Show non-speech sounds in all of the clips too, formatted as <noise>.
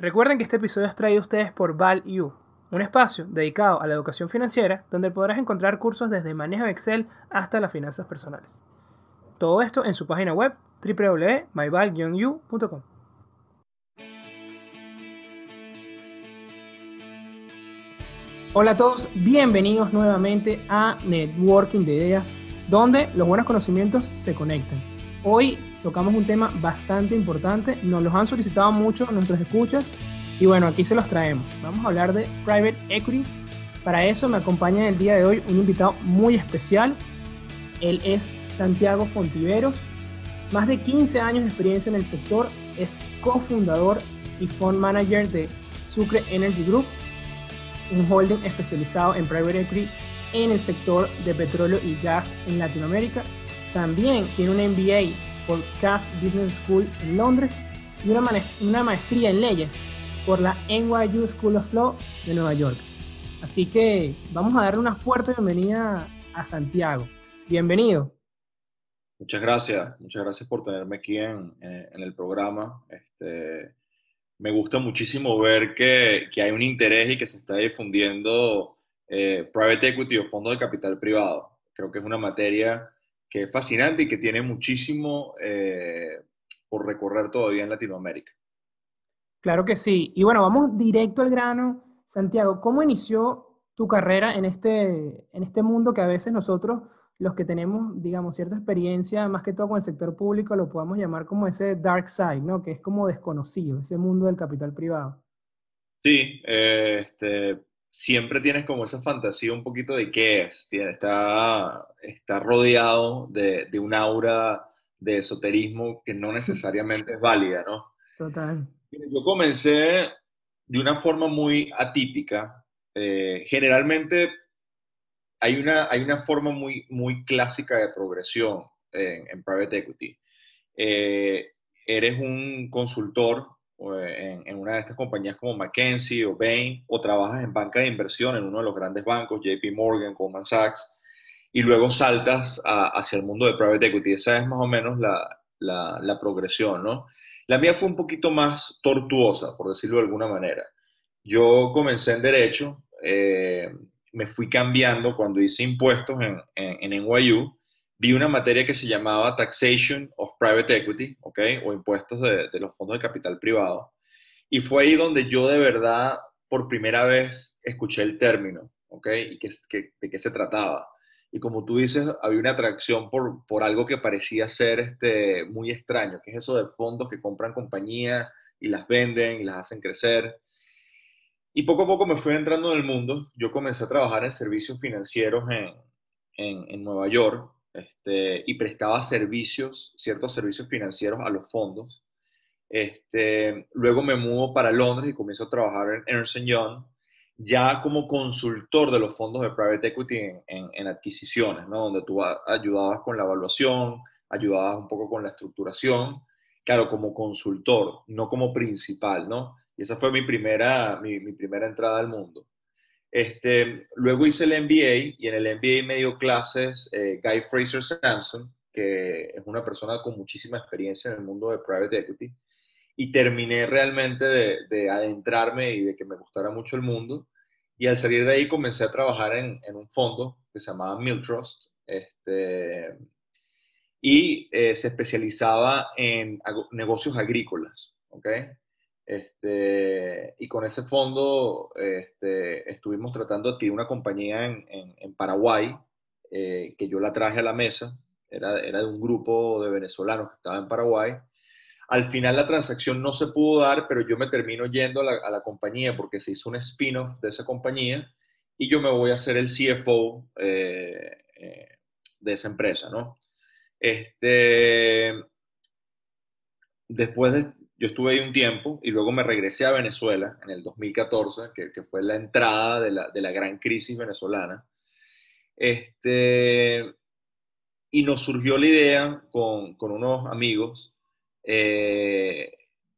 Recuerden que este episodio es traído a ustedes por ValU, un espacio dedicado a la educación financiera donde podrás encontrar cursos desde manejo de Excel hasta las finanzas personales. Todo esto en su página web www.myval-u.com. Hola a todos, bienvenidos nuevamente a Networking de Ideas, donde los buenos conocimientos se conectan. Hoy tocamos un tema bastante importante, nos los han solicitado mucho nuestros escuchas y bueno, aquí se los traemos. Vamos a hablar de Private Equity. Para eso me acompaña el día de hoy un invitado muy especial. Él es Santiago Fontiveros, más de 15 años de experiencia en el sector, es cofundador y fund manager de Sucre Energy Group, un holding especializado en private equity en el sector de petróleo y gas en Latinoamérica. También tiene un MBA por Cass Business School en Londres y una, maestría en leyes por la NYU School of Law de Nueva York. Así que vamos a darle una fuerte bienvenida a Santiago. Bienvenido. Muchas gracias, muchas gracias por tenerme aquí en, el programa. Este, me gusta muchísimo ver que, que, hay un interés y que se está difundiendo eh, private equity o fondo de capital privado. Creo que es una materia que es fascinante y que tiene muchísimo eh, por recorrer todavía en Latinoamérica. Claro que sí. Y bueno, vamos directo al grano. Santiago, ¿cómo inició tu carrera en este, en este mundo que a veces nosotros, los que tenemos, digamos, cierta experiencia, más que todo con el sector público, lo podemos llamar como ese dark side, ¿no? Que es como desconocido, ese mundo del capital privado. Sí, eh, este, siempre tienes como esa fantasía un poquito de qué es. Está, está rodeado de, de un aura de esoterismo que no necesariamente es válida, ¿no? Total. Yo comencé de una forma muy atípica. Eh, generalmente hay una, hay una forma muy, muy clásica de progresión en, en private equity. Eh, eres un consultor en, en, una de estas compañías como McKinsey o Bain, o trabajas en banca de inversión en uno de los grandes bancos, JP Morgan, Goldman Sachs, y luego saltas a, hacia el mundo de private equity. Esa es más o menos la, la, la, progresión, ¿no? La mía fue un poquito más tortuosa, por decirlo de alguna manera. Yo comencé en Derecho, eh, me fui cambiando cuando hice impuestos en, en, en NYU, vi una materia que se llamaba Taxation of Private Equity, ¿ok? O impuestos de, de, los fondos de capital privado. Y fue ahí donde yo de verdad, por primera vez, escuché el término, ¿ok? Y que, que, de qué se trataba. Y como tú dices, había una atracción por, por algo que parecía ser este, muy extraño, que es eso de fondos que compran compañías y las venden y las hacen crecer. Y poco a poco me fui entrando en el mundo. Yo comencé a trabajar en servicios financieros en, en, en Nueva York este, y prestaba servicios, ciertos servicios financieros a los fondos. Este, luego me mudo para Londres y comienzo a trabajar en Ernst Young, ya como consultor de los fondos de private equity en, adquisiciones, ¿no? donde tú ayudabas con la evaluación, ayudabas un poco con la estructuración, claro, como consultor, no como principal, ¿no? Y esa fue mi primera, mi, mi primera entrada al mundo. Este, luego hice el MBA y en el MBA me dio clases eh, Guy Fraser Sampson, que es una persona con muchísima experiencia en el mundo de private equity. Y terminé realmente de, de adentrarme y de que me gustara mucho el mundo. Y al salir de ahí comencé a trabajar en, en un fondo que se llamaba Miltrust. Este, y eh, se especializaba en negocios agrícolas. ¿okay? Este, y con ese fondo este, estuvimos tratando de adquirir una compañía en, en, en Paraguay, eh, que yo la traje a la mesa, era, era, de un grupo de venezolanos que estaba en Paraguay. Al final la transacción no se pudo dar, pero yo me termino yendo a la, a la compañía porque se hizo un spin-off de esa compañía y yo me voy a ser el CFO eh, eh, de esa empresa, ¿no? Este, después de, yo estuve ahí un tiempo y luego me regresé a Venezuela en el 2014, que, que fue la entrada de la, de la, gran crisis venezolana. Este, y nos surgió la idea con, con unos amigos eh,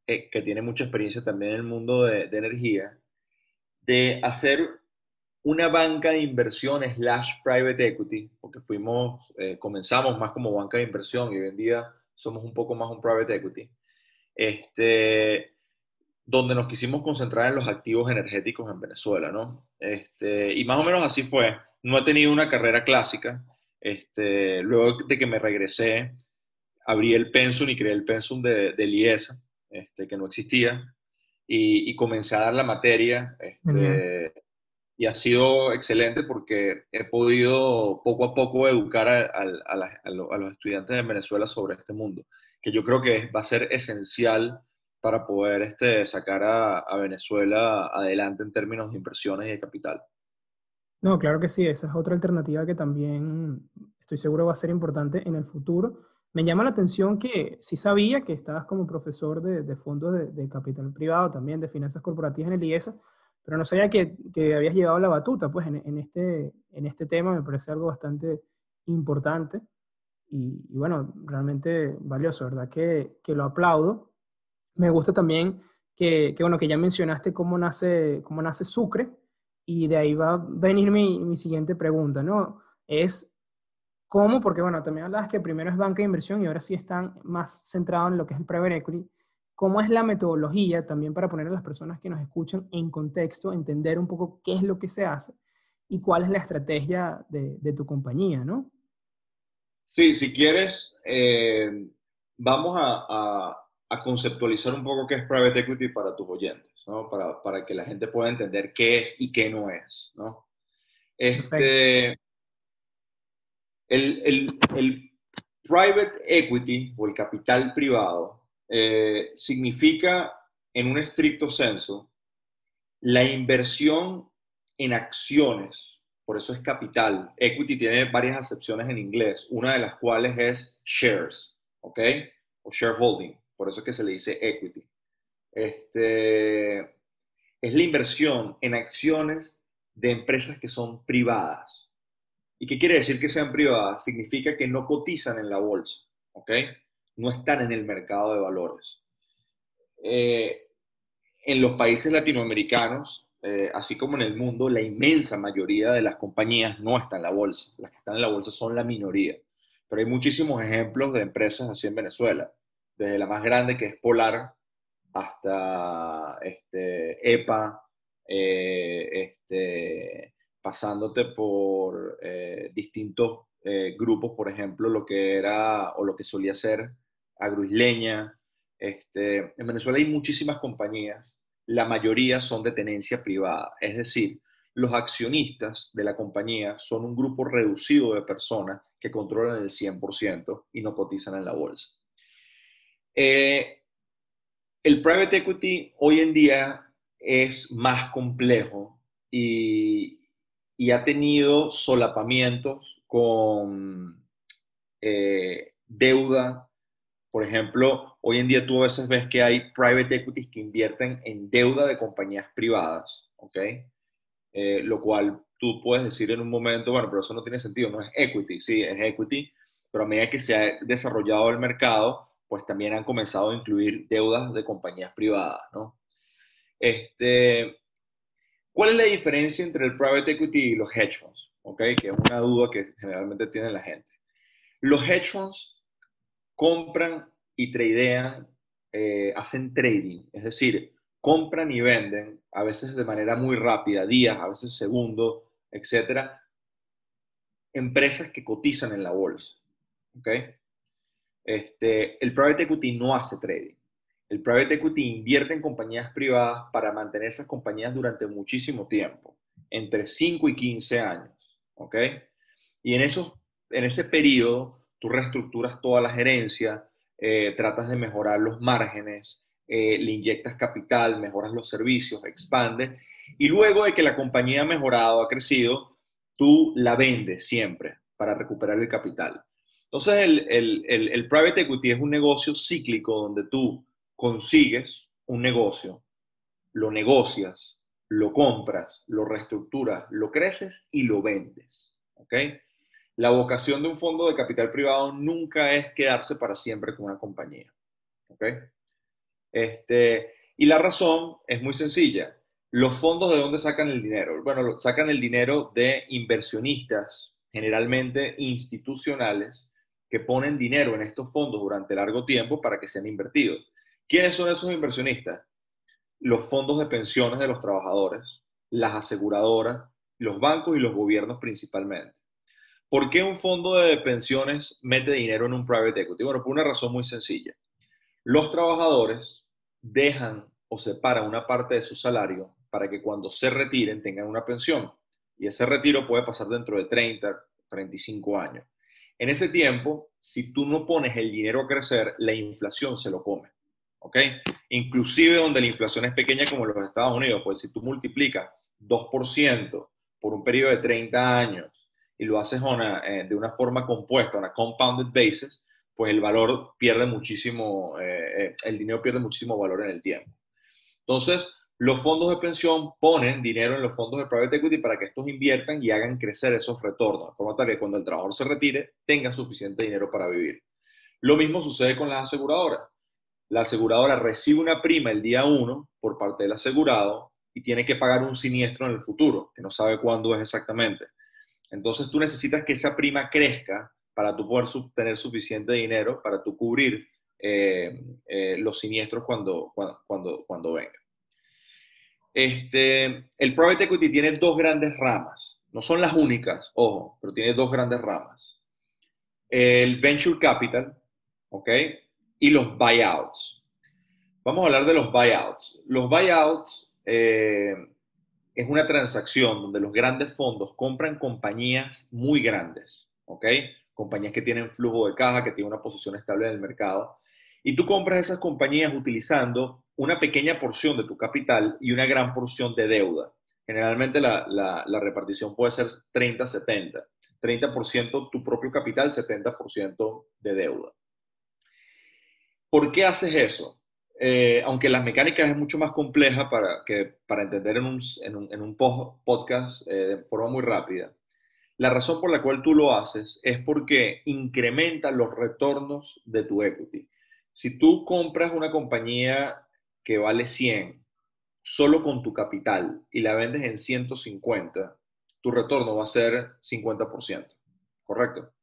que tienen mucha experiencia también en el mundo de, de, energía, de hacer una banca de inversión slash private equity, porque fuimos, eh, comenzamos más como banca de inversión y hoy en día somos un poco más un private equity este, donde nos quisimos concentrar en los activos energéticos en Venezuela, ¿no? Este, y más o menos así fue. No he tenido una carrera clásica. Este, luego de que me regresé, abrí el pensum y creé el pensum de, de IESA, este, que no existía, y, comencé a dar la materia. Este, y ha sido excelente porque he podido poco a poco educar a, los estudiantes de Venezuela sobre este mundo, que yo creo que va a ser esencial para poder este, sacar a, Venezuela adelante en términos de inversiones y de capital. No, claro que sí, esa es otra alternativa que también estoy seguro va a ser importante en el futuro. Me llama la atención que sí sabía que estabas como profesor de, fondos de, de, capital privado, también de finanzas corporativas en el IESA, pero no sabía que, que habías llevado la batuta pues en, en, este, en este tema, me parece algo bastante importante y, bueno, realmente valioso, ¿verdad? Que, que, lo aplaudo. Me gusta también que, que, bueno, que ya mencionaste cómo nace, cómo nace Sucre y de ahí va a venir mi, mi siguiente pregunta, ¿no? Es cómo, porque bueno, también hablabas que primero es banca de inversión y ahora sí están más centrados en lo que es el private equity cómo es la metodología también para poner a las personas que nos escuchan en contexto, entender un poco qué es lo que se hace y cuál es la estrategia de, tu compañía, ¿no? Sí, si quieres, eh, vamos a, conceptualizar un poco qué es private equity para tus oyentes, ¿no? Para, que la gente pueda entender qué es y qué no es, ¿no? Este, el, el private equity o el capital privado eh, significa, en un estricto senso, la inversión en acciones, por eso es capital. Equity tiene varias acepciones en inglés, una de las cuales es shares, ¿ok? O shareholding, por eso es que se le dice equity. Este, es la inversión en acciones de empresas que son privadas. ¿Y qué quiere decir que sean privadas? Significa que no cotizan en la bolsa, ¿ok? no están en el mercado de valores. Eh, en los países latinoamericanos, eh, así como en el mundo, la inmensa mayoría de las compañías no están en la bolsa. Las que están en la bolsa son la minoría. Pero hay muchísimos ejemplos de empresas así en Venezuela, desde la más grande que es Polar hasta este, EPA, eh, este, pasándote por distintos grupos, por ejemplo, lo que era o lo que solía ser agroisleña. Este, en Venezuela hay muchísimas compañías, la mayoría son de tenencia privada, es decir, los accionistas de la compañía son un grupo reducido de personas que controlan el 100% y no cotizan en la bolsa. Eh, el private equity hoy en día es más complejo y, ha tenido solapamientos con eh, deuda por ejemplo, hoy en día tú a veces ves que hay private equities que invierten en deuda de compañías privadas, ¿ok? Eh, lo cual tú puedes decir en un momento, bueno, pero eso no tiene sentido, no es equity, sí, es equity, pero a medida que se ha desarrollado el mercado, pues también han comenzado a incluir deudas de compañías privadas, ¿no? Este, ¿Cuál es la diferencia entre el private equity y los hedge funds? ¿Ok? Que es una duda que generalmente tiene la gente. Los hedge funds compran y tradean, eh, hacen trading, es decir, compran y venden, a veces de manera muy rápida, días, a veces segundos, etcétera, empresas que cotizan en la bolsa. ¿ok? Este, el private equity no hace trading. El private equity invierte en compañías privadas para mantener esas compañías durante muchísimo tiempo, entre 5 y 15 años. ¿ok? Y en, esos, en ese periodo tú reestructuras toda la gerencia, eh, tratas de mejorar los márgenes, eh, le inyectas capital, mejoras los servicios, expandes, y luego de que la compañía ha mejorado, ha crecido, tú la vendes siempre para recuperar el capital. Entonces, el, el private equity es un negocio cíclico donde tú consigues un negocio, lo negocias, lo compras, lo reestructuras, lo creces y lo vendes. ¿Ok? La vocación de un fondo de capital privado nunca es quedarse para siempre con una compañía. ¿Ok? Este, y la razón es muy sencilla. Los fondos de dónde sacan el dinero? Bueno, sacan el dinero de inversionistas, generalmente institucionales, que ponen dinero en estos fondos durante largo tiempo para que sean invertidos. ¿Quiénes son esos inversionistas? los fondos de pensiones de los trabajadores, las aseguradoras, los bancos y los gobiernos principalmente. ¿Por qué un fondo de pensiones mete dinero en un private equity? Bueno, por una razón muy sencilla. Los trabajadores dejan o separan una parte de su salario para que cuando se retiren tengan una pensión. Y ese retiro puede pasar dentro de 30, 35 años. En ese tiempo, si tú no pones el dinero a crecer, la inflación se lo come. ¿Ok? Inclusive donde la inflación es pequeña como en los Estados Unidos, pues si tú multiplicas 2% por un periodo de 30 años y lo haces eh, de una forma compuesta, una compounded basis, pues el valor pierde muchísimo, eh, eh, el dinero pierde muchísimo valor en el tiempo. Entonces, los fondos de pensión ponen dinero en los fondos de private equity para que estos inviertan y hagan crecer esos retornos, de forma tal que cuando el trabajador se retire tenga suficiente dinero para vivir. Lo mismo sucede con las aseguradoras. La aseguradora recibe una prima el día 1 por parte del asegurado y tiene que pagar un siniestro en el futuro, que no sabe cuándo es exactamente. Entonces tú necesitas que esa prima crezca para tú poder tener suficiente dinero para tú cubrir eh, eh, los siniestros cuando, cuando, cuando, vengan. Este, el private equity tiene dos grandes ramas. No son las únicas, ojo, pero tiene dos grandes ramas. El venture capital, ¿ok? Y los buyouts. Vamos a hablar de los buyouts. Los buyouts eh, es una transacción donde los grandes fondos compran compañías muy grandes, ¿ok? Compañías que tienen flujo de caja, que tienen una posición estable en el mercado. Y tú compras esas compañías utilizando una pequeña porción de tu capital y una gran porción de deuda. Generalmente la, la repartición puede ser 30-70. 30% tu propio capital, 70% de deuda. ¿Por qué haces eso? Eh, aunque la mecánica es mucho más compleja para, que, para entender en un, en un, en un podcast eh, de forma muy rápida, la razón por la cual tú lo haces es porque incrementa los retornos de tu equity. Si tú compras una compañía que vale 100 solo con tu capital y la vendes en 150, tu retorno va a ser 50%, ¿correcto?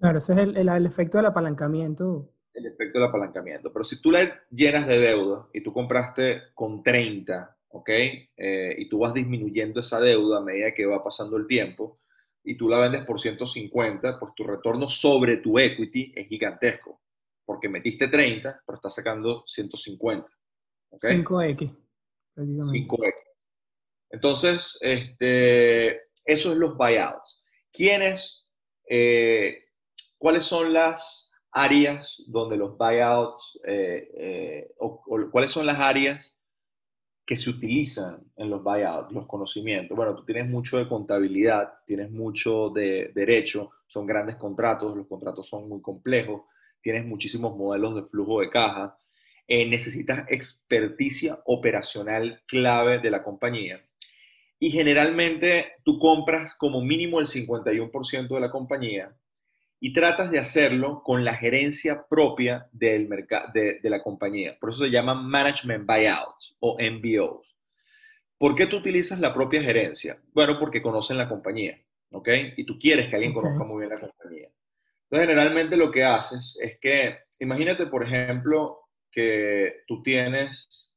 Claro, ese es el, el efecto del apalancamiento el efecto del apalancamiento. Pero si tú la llenas de deuda y tú compraste con 30, ¿ok? Eh, y tú vas disminuyendo esa deuda a medida que va pasando el tiempo y tú la vendes por 150, pues tu retorno sobre tu equity es gigantesco. Porque metiste 30, pero estás sacando 150. ¿okay? 5X. 5X. Entonces, este, eso es los buyouts. ¿Quiénes, eh, cuáles son las áreas donde los buyouts, eh, eh, o, cuáles son las áreas que se utilizan en los buyouts, los conocimientos. Bueno, tú tienes mucho de contabilidad, tienes mucho de derecho, son grandes contratos, los contratos son muy complejos, tienes muchísimos modelos de flujo de caja, eh, necesitas experticia operacional clave de la compañía. Y generalmente tú compras como mínimo el 51% de la compañía y tratas de hacerlo con la gerencia propia del de, de la compañía. Por eso se llaman Management Buyouts o MBOs. ¿Por qué tú utilizas la propia gerencia? Bueno, porque conocen la compañía, ¿ok? Y tú quieres que alguien conozca muy bien la compañía. Entonces, generalmente lo que haces es que, imagínate, por ejemplo, que tú tienes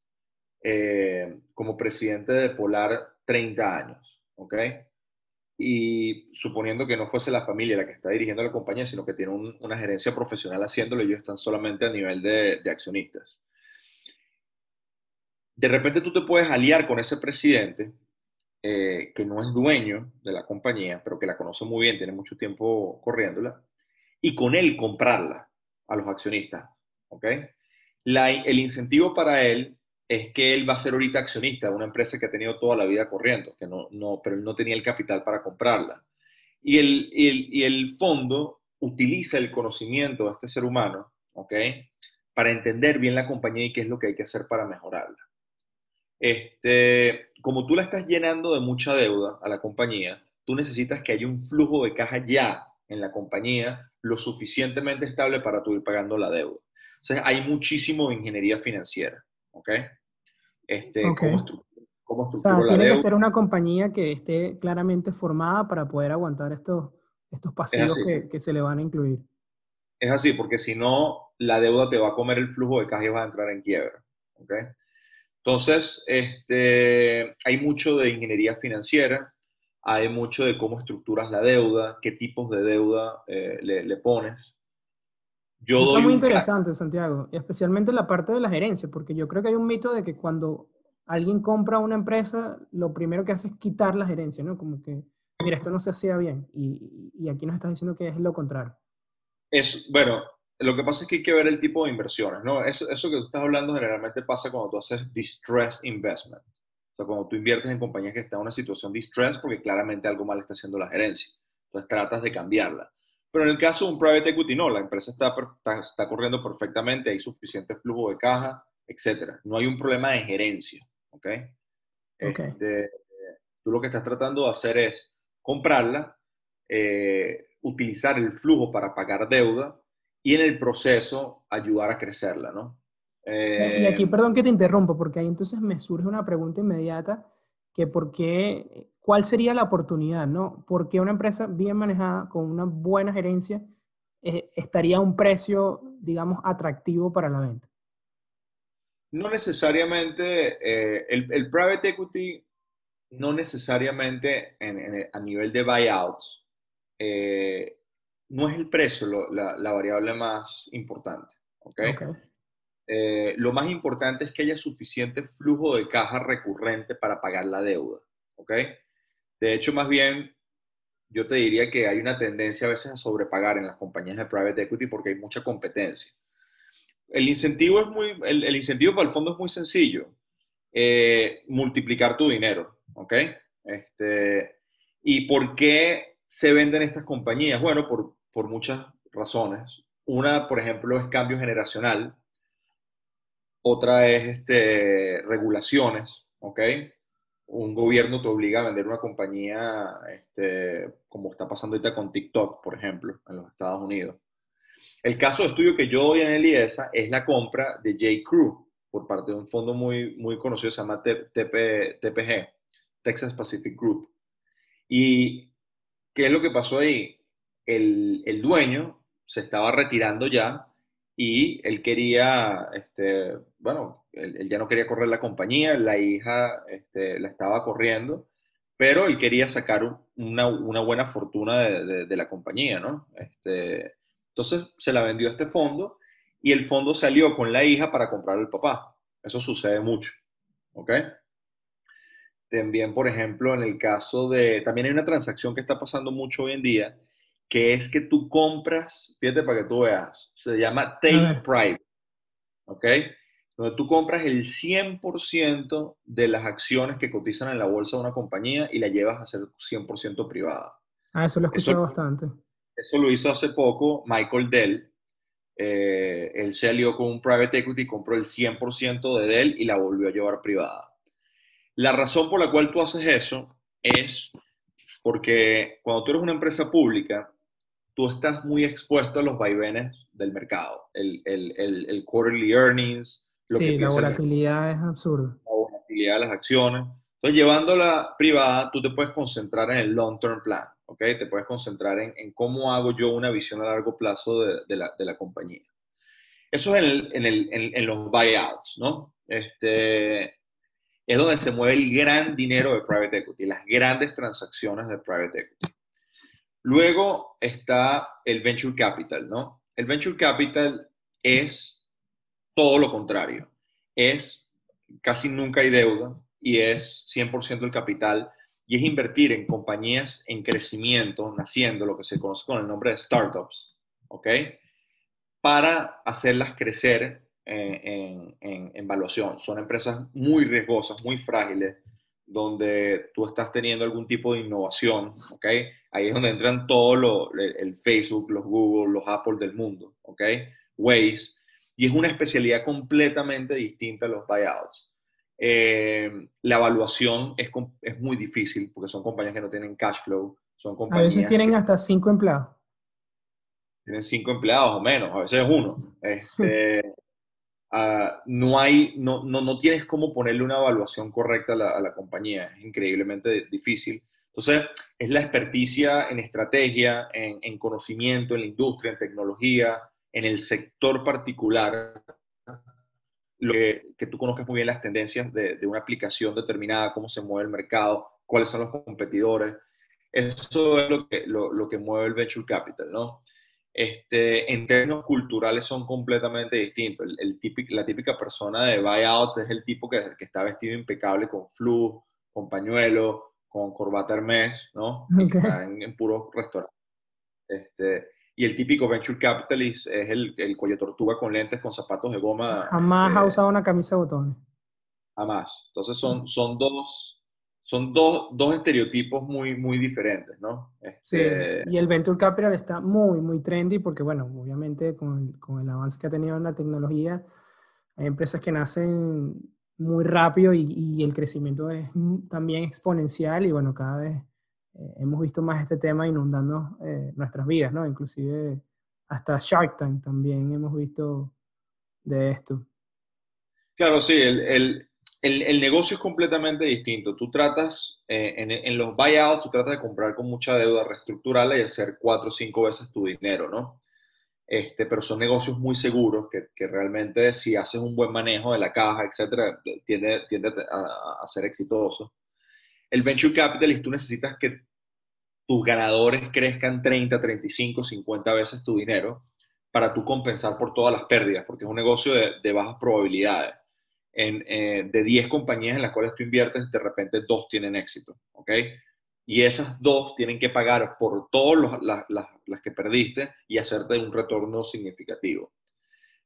eh, como presidente de Polar 30 años, ¿ok? Y suponiendo que no fuese la familia la que está dirigiendo la compañía, sino que tiene una gerencia profesional haciéndolo, ellos están solamente a nivel de, accionistas. De repente tú te puedes aliar con ese presidente eh, que no es dueño de la compañía, pero que la conoce muy bien, tiene mucho tiempo corriéndola, y con él comprarla a los accionistas. ¿ok? el incentivo para él es que él va a ser ahorita accionista de una empresa que ha tenido toda la vida corriendo, que no, no, pero él no tenía el capital para comprarla. Y el, y el, fondo utiliza el conocimiento de este ser humano, ¿ok? Para entender bien la compañía y qué es lo que hay que hacer para mejorarla. Este, como tú la estás llenando de mucha deuda a la compañía, tú necesitas que haya un flujo de caja ya en la compañía lo suficientemente estable para tú ir pagando la deuda. Sea, hay muchísimo de ingeniería financiera. ¿Ok? Este, ¿Cómo, o sea, tiene que ser una compañía que esté claramente formada para poder aguantar estos, estos pasivos que, que, se le van a incluir. Es así, porque si no, la deuda te va a comer el flujo de caja y vas a entrar en quiebra. ¿ok? Entonces, este, hay mucho de ingeniería financiera, hay mucho de cómo estructuras la deuda, qué tipos de deuda eh, le, pones. Yo Está muy interesante, Santiago, especialmente la parte de la gerencia, porque yo creo que hay un mito de que cuando alguien compra una empresa, lo primero que hace es quitar la gerencia, ¿no? Como que, mira, esto no se hacía bien, y, y aquí nos estás diciendo que es lo contrario. Es, bueno, lo que pasa es que hay que ver el tipo de inversiones, ¿no? Eso, eso que tú estás hablando generalmente pasa cuando tú haces distress investment. O sea, cuando tú inviertes en compañías que están en una situación distress porque claramente algo mal está haciendo la gerencia. Entonces tratas de cambiarla. Pero en el caso de un private equity, no, la empresa está, está, corriendo perfectamente, hay suficiente flujo de caja, etc. No hay un problema de gerencia, ¿ok? Este, tú lo que estás tratando de hacer es comprarla, eh, utilizar el flujo para pagar deuda y en el proceso ayudar a crecerla, ¿no? y aquí, eh, perdón que te interrumpa, porque ahí entonces me surge una pregunta inmediata, que por qué, cuál sería la oportunidad, ¿no? ¿Por qué una empresa bien manejada, con una buena gerencia, eh, estaría a un precio, digamos, atractivo para la venta? No necesariamente, eh, el, private equity no necesariamente a nivel de buyouts no es el precio la, variable más importante. ¿okay? Eh, lo más importante es que haya suficiente flujo de caja recurrente para pagar la deuda. ¿okay? De hecho, más bien, yo te diría que hay una tendencia a veces a sobrepagar en las compañías de private equity porque hay mucha competencia. El incentivo, es muy, el, incentivo para el fondo es muy sencillo. Eh, multiplicar tu dinero. ¿ok? Este, ¿Y por qué se venden estas compañías? Bueno, por, por muchas razones. Una, por ejemplo, es cambio generacional. Otra es este, regulaciones, ¿ok? Un gobierno te obliga a vender una compañía, este, como está pasando ahorita con TikTok, por ejemplo, en los Estados Unidos. El caso de estudio que yo doy en el IESA es la compra de J. Crew por parte de un fondo muy, muy conocido, se llama TPG, Texas Pacific Group. ¿Y qué es lo que pasó ahí? el, dueño se estaba retirando ya y él quería, este, bueno, él, ya no quería correr la compañía, la hija este, la estaba corriendo, pero él quería sacar una, buena fortuna de, la compañía, ¿no? Este, entonces se la vendió a este fondo y el fondo salió con la hija para comprar al papá. Eso sucede mucho, ¿ok? También, por ejemplo, en el caso de, también hay una transacción que está pasando mucho hoy en día, que es que tú compras, fíjate para que tú veas, se llama take private, ¿ok? Donde tú compras el 100% de las acciones que cotizan en la bolsa de una compañía y la llevas a ser 100% privada. Ah, eso lo he escuchado bastante. Eso lo hizo hace poco Michael Dell. Eh, él se alió con un private equity, compró el 100% de Dell y la volvió a llevar privada. La razón por la cual tú haces eso es porque cuando tú eres una empresa pública, tú estás muy expuesto a los vaivenes del mercado, el, el, el, quarterly earnings. Lo sí, la volatilidad es absurda. La volatilidad de las acciones. Entonces, llevándola privada, tú te puedes concentrar en el long-term plan, ¿ok? Te puedes concentrar en, en, cómo hago yo una visión a largo plazo de, de, la, de la, compañía. Eso es en, en, en, los buyouts, ¿no? Este, es donde se mueve el gran dinero de private equity, las grandes transacciones de private equity. Luego está el venture capital, ¿no? El venture capital es todo lo contrario. Es casi nunca hay deuda y es 100% el capital y es invertir en compañías en crecimiento, naciendo, lo que se conoce con el nombre de startups, ¿ok? Para hacerlas crecer en, en, en, evaluación. Son empresas muy riesgosas, muy frágiles, donde tú estás teniendo algún tipo de innovación, ¿ok? Ahí es donde entran todo lo, el Facebook, los Google, los Apple del mundo, ¿ok? Waze. Y es una especialidad completamente distinta a los buyouts. Eh, la evaluación es, es, muy difícil porque son compañías que no tienen cash flow. Son compañías a veces tienen hasta cinco empleados. Tienen cinco empleados o menos, a veces uno. <laughs> Este, Ah, no, hay, no, no, no, tienes cómo ponerle una evaluación correcta a la, compañía, es increíblemente difícil. Entonces, es la experticia en estrategia, en, en, conocimiento, en la industria, en tecnología, en el sector particular, lo que, tú conozcas muy bien las tendencias de, una aplicación determinada, cómo se mueve el mercado, cuáles son los competidores. Eso es lo que, lo que mueve el venture capital, ¿no? Este, en términos culturales son completamente distintos. El, el típico, la típica persona de buyout es el tipo que, que, está vestido impecable con flu, con pañuelo, con corbata Hermes, ¿no? Okay. En, en puro restaurante. Este, y el típico venture capitalist es el, el cuello tortuga con lentes, con zapatos de goma. Jamás este, ha usado una camisa de botones. Jamás. Entonces son, son dos, son dos, dos estereotipos muy, muy diferentes, ¿no? Este... Sí, y el Venture Capital está muy, muy trendy porque, bueno, obviamente con el, con el avance que ha tenido en la tecnología, hay empresas que nacen muy rápido y, y el crecimiento es también exponencial y, bueno, cada vez eh, hemos visto más este tema inundando eh, nuestras vidas, ¿no? Inclusive hasta Shark Tank también hemos visto de esto. Claro, sí, el, el el, negocio es completamente distinto. Tú tratas, eh, en, en, los buyouts, tú tratas de comprar con mucha deuda, reestructurarla y hacer cuatro o cinco veces tu dinero, ¿no? Este, pero son negocios muy seguros que, realmente si haces un buen manejo de la caja, etcétera, tiende, a, ser exitoso. El venture capitalist, tú necesitas que tus ganadores crezcan 30, 35, 50 veces tu dinero para tú compensar por todas las pérdidas, porque es un negocio de bajas probabilidades en, eh, de 10 compañías en las cuales tú inviertes, de repente dos tienen éxito, ¿ok? Y esas dos tienen que pagar por todas las, las, las, que perdiste y hacerte un retorno significativo.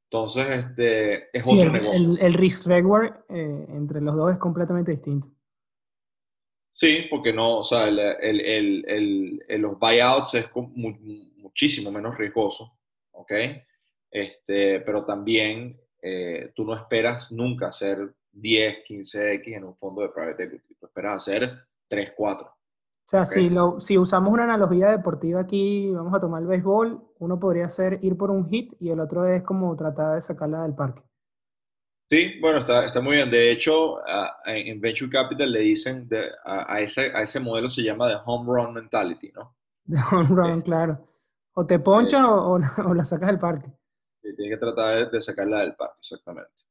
Entonces, este, es sí, otro el, negocio. El, el risk reward eh, entre los dos es completamente distinto. Sí, porque no, o sea, el, el, los buyouts es muchísimo menos riesgoso, ¿ok? Este, pero también eh, tú no esperas nunca hacer 10, 15X en un fondo de private equity, tú esperas hacer 3, 4. O sea, okay. si, lo, si usamos una analogía deportiva aquí, vamos a tomar el béisbol, uno podría ser ir por un hit y el otro es como tratar de sacarla del parque. Sí, bueno, está, está muy bien. De hecho, uh, en Venture Capital le dicen, de, a, a, ese, a ese modelo se llama de home run mentality, ¿no? <laughs> De home run, eh, claro. O te ponchas eh, o, o la sacas del parque. Tiene que tratar de sacarla del parque, exactamente.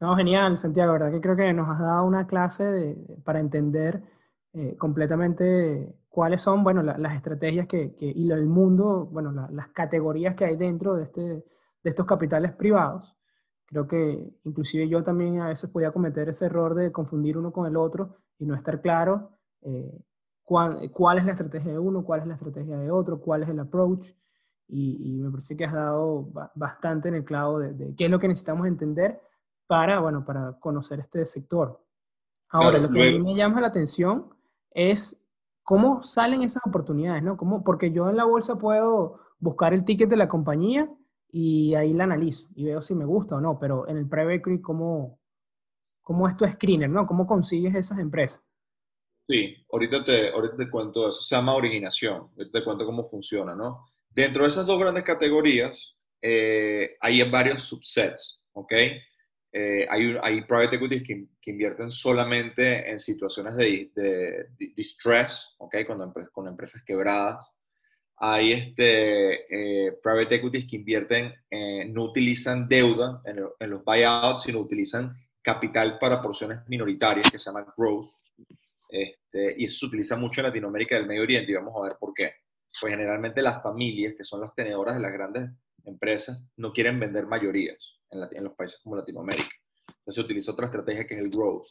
No, genial, Santiago, ¿verdad? Que creo que nos has dado una clase de, para entender eh, completamente cuáles son, bueno, la, las estrategias que, que, y el mundo, bueno, la, las categorías que hay dentro de, este, de estos capitales privados. Creo que inclusive yo también a veces podía cometer ese error de confundir uno con el otro y no estar claro eh, cuál es la estrategia de uno, cuál es la estrategia de otro, cuál es el approach y, y, me parece que has dado bastante en el clavo de, de, qué es lo que necesitamos entender para, bueno, para conocer este sector. Ahora, claro, lo que luego. a mí me llama la atención es cómo salen esas oportunidades, ¿no? ¿Cómo? Porque yo en la bolsa puedo buscar el ticket de la compañía y ahí la analizo y veo si me gusta o no, pero en el private equity, ¿cómo, cómo es tu screener, ¿no? ¿Cómo consigues esas empresas? Sí, ahorita te, ahorita te cuento eso, se llama originación, ahorita te cuento cómo funciona, ¿no? Dentro de esas dos grandes categorías, eh, hay varios subsets, ¿ok? Eh, hay, hay, private equities que, que, invierten solamente en situaciones de, de, de distress, ¿ok? Con, con, empresas quebradas. Hay este, eh, private equities que invierten, eh, no utilizan deuda en, en, los buyouts, sino utilizan capital para porciones minoritarias que se llaman growth. Este, y eso se utiliza mucho en Latinoamérica y el Medio Oriente y vamos a ver por qué pues generalmente las familias, que son las tenedoras de las grandes empresas, no quieren vender mayorías en, la, en los países como Latinoamérica. Entonces se utiliza otra estrategia que es el growth.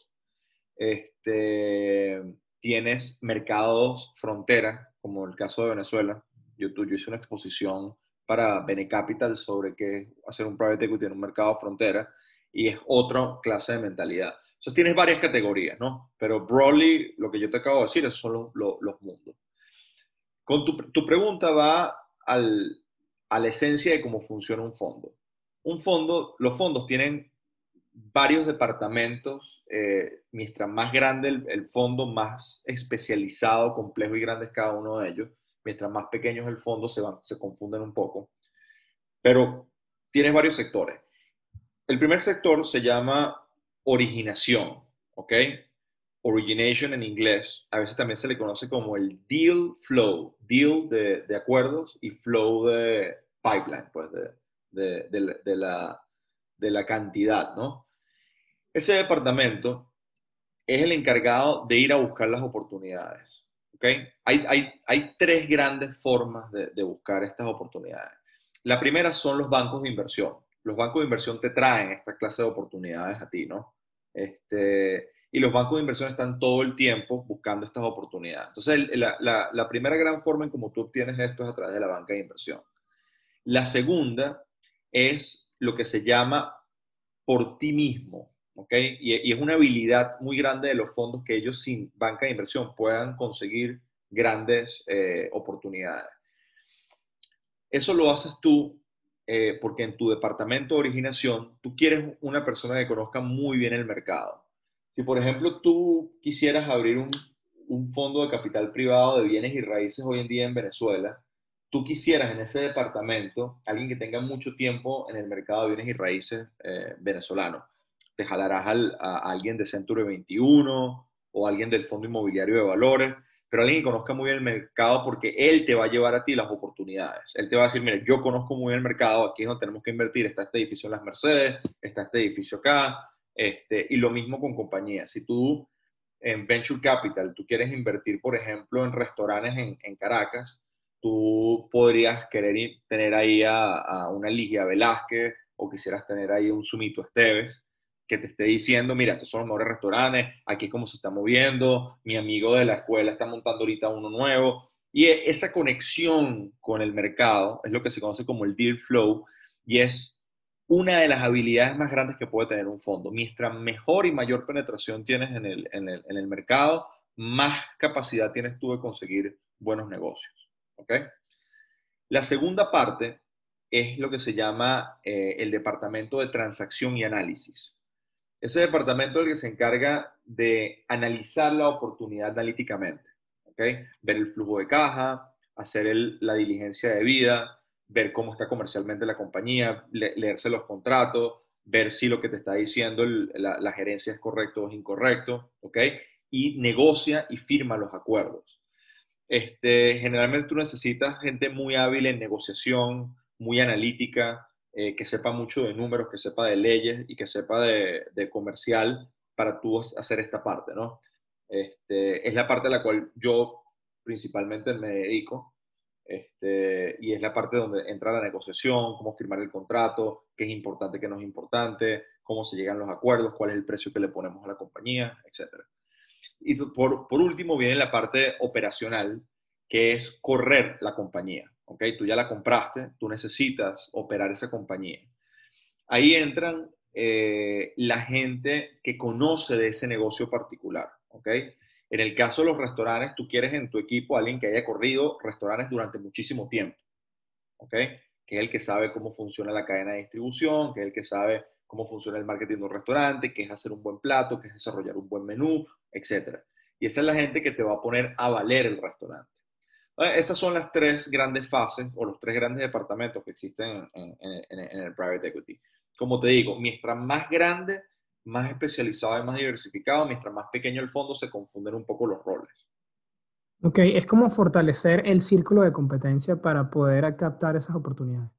Este, tienes mercados frontera, como el caso de Venezuela. Yo, yo hice una exposición para Benecapital sobre qué hacer un private equity en un mercado frontera y es otra clase de mentalidad. Entonces tienes varias categorías, ¿no? Pero broadly, lo que yo te acabo de decir es solo los, los mundos. Con tu, tu pregunta va al, a la esencia de cómo funciona un fondo. Un fondo, los fondos tienen varios departamentos, eh, mientras más grande el, fondo, más especializado, complejo y grande es cada uno de ellos. Mientras más pequeño es el fondo, se, van, se confunden un poco. Pero tienes varios sectores. El primer sector se llama originación, ¿ok? Origination en inglés, a veces también se le conoce como el deal flow, deal de, de acuerdos y flow de pipeline, pues de, de, de, la, de la cantidad, ¿no? Ese departamento es el encargado de ir a buscar las oportunidades. ¿okay? Hay, hay, hay tres grandes formas de, buscar estas oportunidades. La primera son los bancos de inversión. Los bancos de inversión te traen esta clase de oportunidades a ti, ¿no? Este, y los bancos de inversión están todo el tiempo buscando estas oportunidades. Entonces, la, la, primera gran forma en cómo tú obtienes esto es a través de la banca de inversión. La segunda es lo que se llama por ti mismo, ¿ok? Y, y, es una habilidad muy grande de los fondos que ellos sin banca de inversión puedan conseguir grandes eh, oportunidades. Eso lo haces tú eh, porque en tu departamento de originación tú quieres una persona que conozca muy bien el mercado. Si, por ejemplo, tú quisieras abrir un, un fondo de capital privado de bienes y raíces hoy en día en Venezuela, tú quisieras en ese departamento alguien que tenga mucho tiempo en el mercado de bienes y raíces eh, venezolano. Te jalarás al, a, alguien de Century 21 o alguien del Fondo Inmobiliario de Valores, pero alguien que conozca muy bien el mercado porque él te va a llevar a ti las oportunidades. Él te va a decir, mire, yo conozco muy bien el mercado, aquí es donde tenemos que invertir, está este edificio en Las Mercedes, está este edificio acá, este, y lo mismo con compañías. Si tú en Venture Capital, tú quieres invertir, por ejemplo, en restaurantes en, Caracas, tú podrías querer tener ahí a, a, una Ligia Velázquez o quisieras tener ahí un Sumito Esteves que te esté diciendo, mira, estos son los mejores restaurantes, aquí es como se está moviendo, mi amigo de la escuela está montando ahorita uno nuevo. Y e, esa conexión con el mercado es lo que se conoce como el deal flow y es una de las habilidades más grandes que puede tener un fondo. Mientras mejor y mayor penetración tienes en el, mercado, más capacidad tienes tú de conseguir buenos negocios. ¿okay? La segunda parte es lo que se llama eh, el departamento de transacción y análisis. Ese departamento es el que se encarga de analizar la oportunidad analíticamente, ¿okay? ver el flujo de caja, hacer la diligencia de vida, ver cómo está comercialmente la compañía, le, leerse los contratos, ver si lo que te está diciendo la, gerencia es correcto o es incorrecto, ¿ok? Y negocia y firma los acuerdos. Este, generalmente tú necesitas gente muy hábil en negociación, muy analítica, eh, que sepa mucho de números, que sepa de leyes y que sepa de, de comercial para tú hacer esta parte, ¿no? Este, es la parte a la cual yo principalmente me dedico. Este, y es la parte donde entra la negociación, cómo firmar el contrato, qué es importante, qué no es importante, cómo se llegan los acuerdos, cuál es el precio que le ponemos a la compañía, etc. Y por, por último viene la parte operacional, que es correr la compañía. ¿ok? Tú ya la compraste, tú necesitas operar esa compañía. Ahí entran eh, la gente que conoce de ese negocio particular, ¿ok? En el caso de los restaurantes, tú quieres en tu equipo a alguien que haya corrido restaurantes durante muchísimo tiempo, ¿ok? Que es el que sabe cómo funciona la cadena de distribución, que es el que sabe cómo funciona el marketing de un restaurante, que es hacer un buen plato, que es desarrollar un buen menú, etc. Y esa es la gente que te va a poner a valer el restaurante. Esas son las tres grandes fases o los tres grandes departamentos que existen en, en, en, en el private equity. Como te digo, mientras más grande, más especializado y más diversificado, mientras más pequeño el fondo, se confunden un poco los roles. Ok, es como fortalecer el círculo de competencia para poder captar esas oportunidades.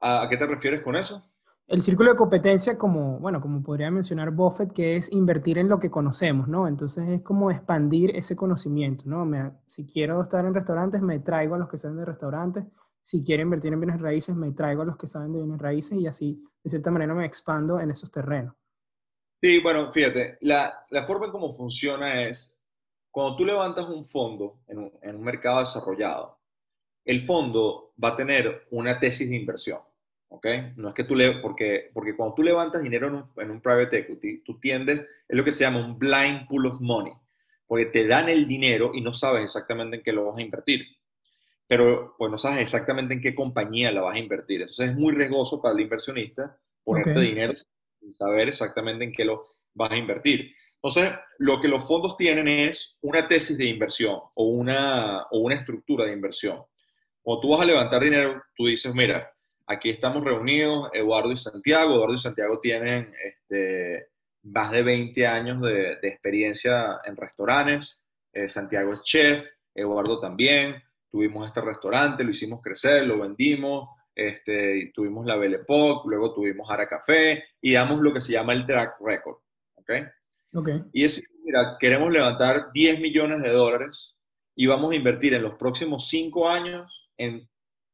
¿A qué te refieres con eso? El círculo de competencia, como, bueno, como podría mencionar Buffett, que es invertir en lo que conocemos, ¿no? Entonces es como expandir ese conocimiento, ¿no? Me, si quiero estar en restaurantes, me traigo a los que saben de restaurantes si quiero invertir en bienes raíces, me traigo a los que saben de bienes raíces y así, de cierta manera, me expando en esos terrenos. Sí, bueno, fíjate, la, la forma en cómo funciona es, cuando tú levantas un fondo en un, en un mercado desarrollado, el fondo va a tener una tesis de inversión, ¿ok? No es que tú le, porque, porque cuando tú levantas dinero en un, en un private equity, tú tiendes, es lo que se llama un blind pool of money, porque te dan el dinero y no sabes exactamente en qué lo vas a invertir pero pues no sabes exactamente en qué compañía la vas a invertir. Entonces es muy riesgoso para el inversionista ponerte okay. dinero sin saber exactamente en qué lo vas a invertir. Entonces, lo que los fondos tienen es una tesis de inversión o una, o una estructura de inversión. Cuando tú vas a levantar dinero, tú dices, mira, aquí estamos reunidos, Eduardo y Santiago. Eduardo y Santiago tienen este, más de 20 años de, de experiencia en restaurantes. Eh, Santiago es chef, Eduardo también tuvimos este restaurante, lo hicimos crecer, lo vendimos, este, tuvimos la Belle Époque, luego tuvimos Ara Café y damos lo que se llama el track record. ¿Ok? okay. Y es, mira, queremos levantar 10 millones de dólares y vamos a invertir en los próximos 5 años en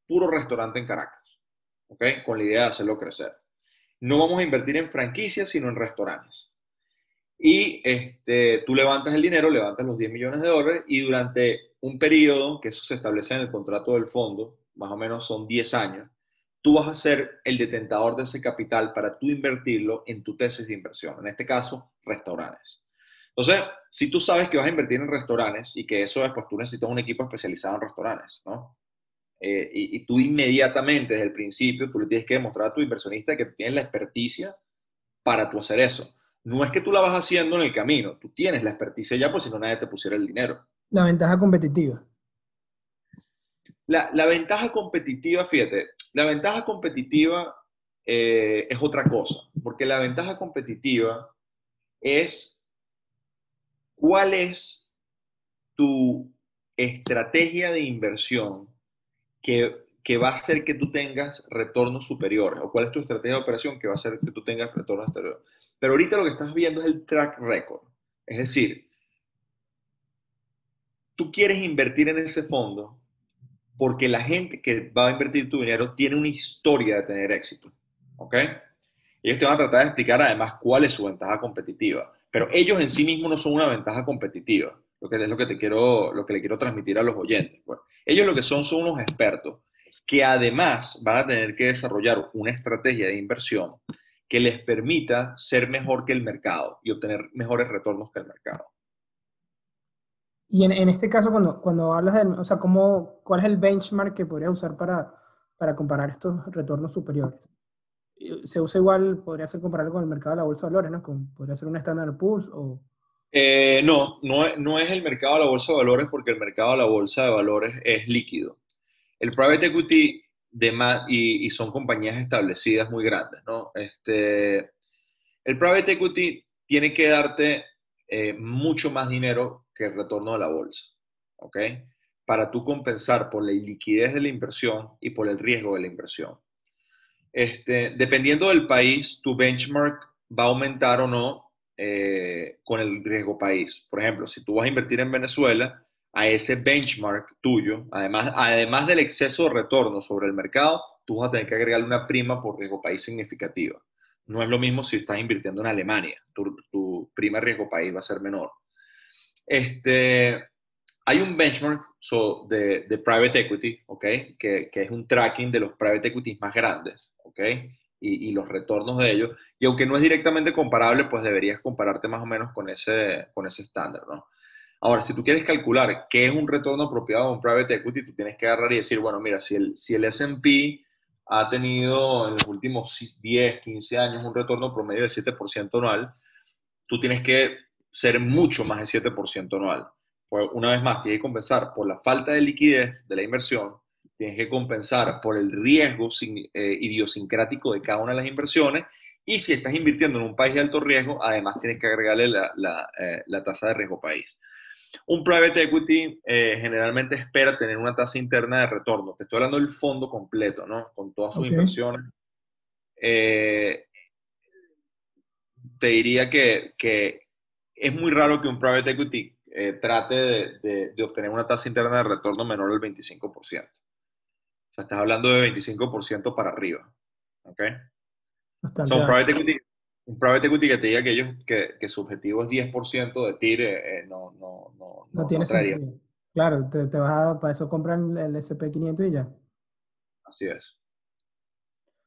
puro restaurante en Caracas. ¿Ok? Con la idea de hacerlo crecer. No vamos a invertir en franquicias, sino en restaurantes. Y este, tú levantas el dinero, levantas los 10 millones de dólares y durante un periodo, que eso se establece en el contrato del fondo, más o menos son 10 años, tú vas a ser el detentador de ese capital para tú invertirlo en tu tesis de inversión, en este caso, restaurantes. Entonces, si tú sabes que vas a invertir en restaurantes y que eso es, pues tú necesitas un equipo especializado en restaurantes, ¿no? Eh, y, y, tú inmediatamente, desde el principio, tú le tienes que demostrar a tu inversionista que tienes la experticia para tú hacer eso. No es que tú la vas haciendo en el camino, tú tienes la experticia ya, pues si no nadie te pusiera el dinero. La ventaja competitiva. La, la ventaja competitiva, fíjate, la ventaja competitiva eh, es otra cosa, porque la ventaja competitiva es cuál es tu estrategia de inversión que, que, va a hacer que tú tengas retornos superiores, o cuál es tu estrategia de operación que va a hacer que tú tengas retornos superiores. Pero ahorita lo que estás viendo es el track record, es decir, tú quieres invertir en ese fondo porque la gente que va a invertir tu dinero tiene una historia de tener éxito. ¿Ok? Ellos te van a tratar de explicar además cuál es su ventaja competitiva, pero ellos en sí mismos no son una ventaja competitiva, lo que es lo que, te quiero, lo que le quiero transmitir a los oyentes. Bueno, ellos lo que son son unos expertos que además van a tener que desarrollar una estrategia de inversión que les permita ser mejor que el mercado y obtener mejores retornos que el mercado. Y en, en, este caso, cuando, cuando hablas de, o sea, ¿cómo, ¿cuál es el benchmark que podrías usar para, para comparar estos retornos superiores? ¿Se usa igual, podría ser comparable con el mercado de la bolsa de valores, ¿no? Con, ¿Podría ser un Standard Poor's o...? Eh, no, no, no es el mercado de la bolsa de valores porque el mercado de la bolsa de valores es líquido. El private equity y, son compañías establecidas muy grandes, ¿no? Este, el private equity tiene que darte eh, mucho más dinero que el retorno de la bolsa, ¿ok? Para tú compensar por la liquidez de la inversión y por el riesgo de la inversión. Este, dependiendo del país, tu benchmark va a aumentar o no eh, con el riesgo país. Por ejemplo, si tú vas a invertir en Venezuela, a ese benchmark tuyo, además, además del exceso de retorno sobre el mercado, tú vas a tener que agregarle una prima por riesgo país significativa. No es lo mismo si estás invirtiendo en Alemania, tu, tu prima riesgo país va a ser menor. Este, hay un benchmark de, de, private equity, ¿ok? Que, que, es un tracking de los private equities más grandes, ¿ok? Y, y, los retornos de ellos. Y aunque no es directamente comparable, pues deberías compararte más o menos con ese, con ese estándar, ¿no? Ahora, si tú quieres calcular qué es un retorno apropiado de un private equity, tú tienes que agarrar y decir, bueno, mira, si el, si el S&P ha tenido en los últimos 10, 15 años un retorno promedio de 7% anual, tú tienes que ser mucho más de 7% anual. Pues una vez más, tienes que compensar por la falta de liquidez de la inversión, tienes que compensar por el riesgo eh, idiosincrático de cada una de las inversiones y si estás invirtiendo en un país de alto riesgo, además tienes que agregarle la, la, eh, la tasa de riesgo país. Un private equity eh, generalmente espera tener una tasa interna de retorno. Te estoy hablando del fondo completo, ¿no? Con todas sus okay. inversiones. Eh, te diría que, que, es muy raro que un private equity eh, trate de, de, de, obtener una tasa interna de retorno menor del 25%. O sea, estás hablando de 25% para arriba. ¿Ok? Bastante Son private equity, un private equity que te diga que, ellos, que, que su objetivo es 10% de TIR, eh, no, no, no, no, tiene sentido. Claro, te, te, vas a, para eso compran el SP500 y ya. Así es.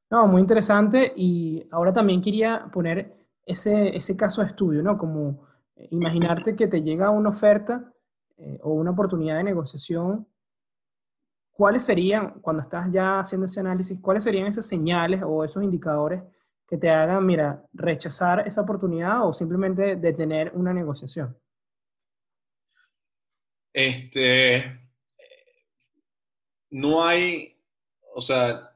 No, muy interesante. Y ahora también quería poner ese, ese caso de estudio, ¿no? Como imaginarte que te llega una oferta eh, o una oportunidad de negociación. ¿Cuáles serían, cuando estás ya haciendo ese análisis, cuáles serían esas señales o esos indicadores que te hagan, mira, rechazar esa oportunidad o simplemente detener una negociación? Este, no hay, o sea,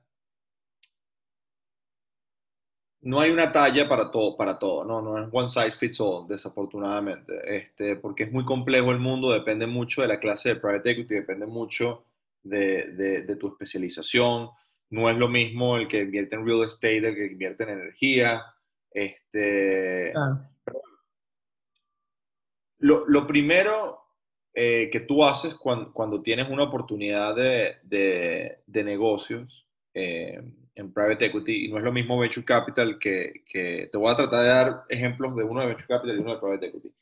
no hay una talla para todo, para todo, no, no es one size fits all, desafortunadamente, este, porque es muy complejo el mundo, depende mucho de la clase de private equity, depende mucho de, de, tu especialización, no es lo mismo el que invierte en real estate, el que invierte en energía. Este, lo, primero eh, que tú haces cuando, tienes una oportunidad de, negocios eh, en private equity, y no es lo mismo venture capital que, te voy a tratar de dar ejemplos de uno de venture capital y uno de private equity.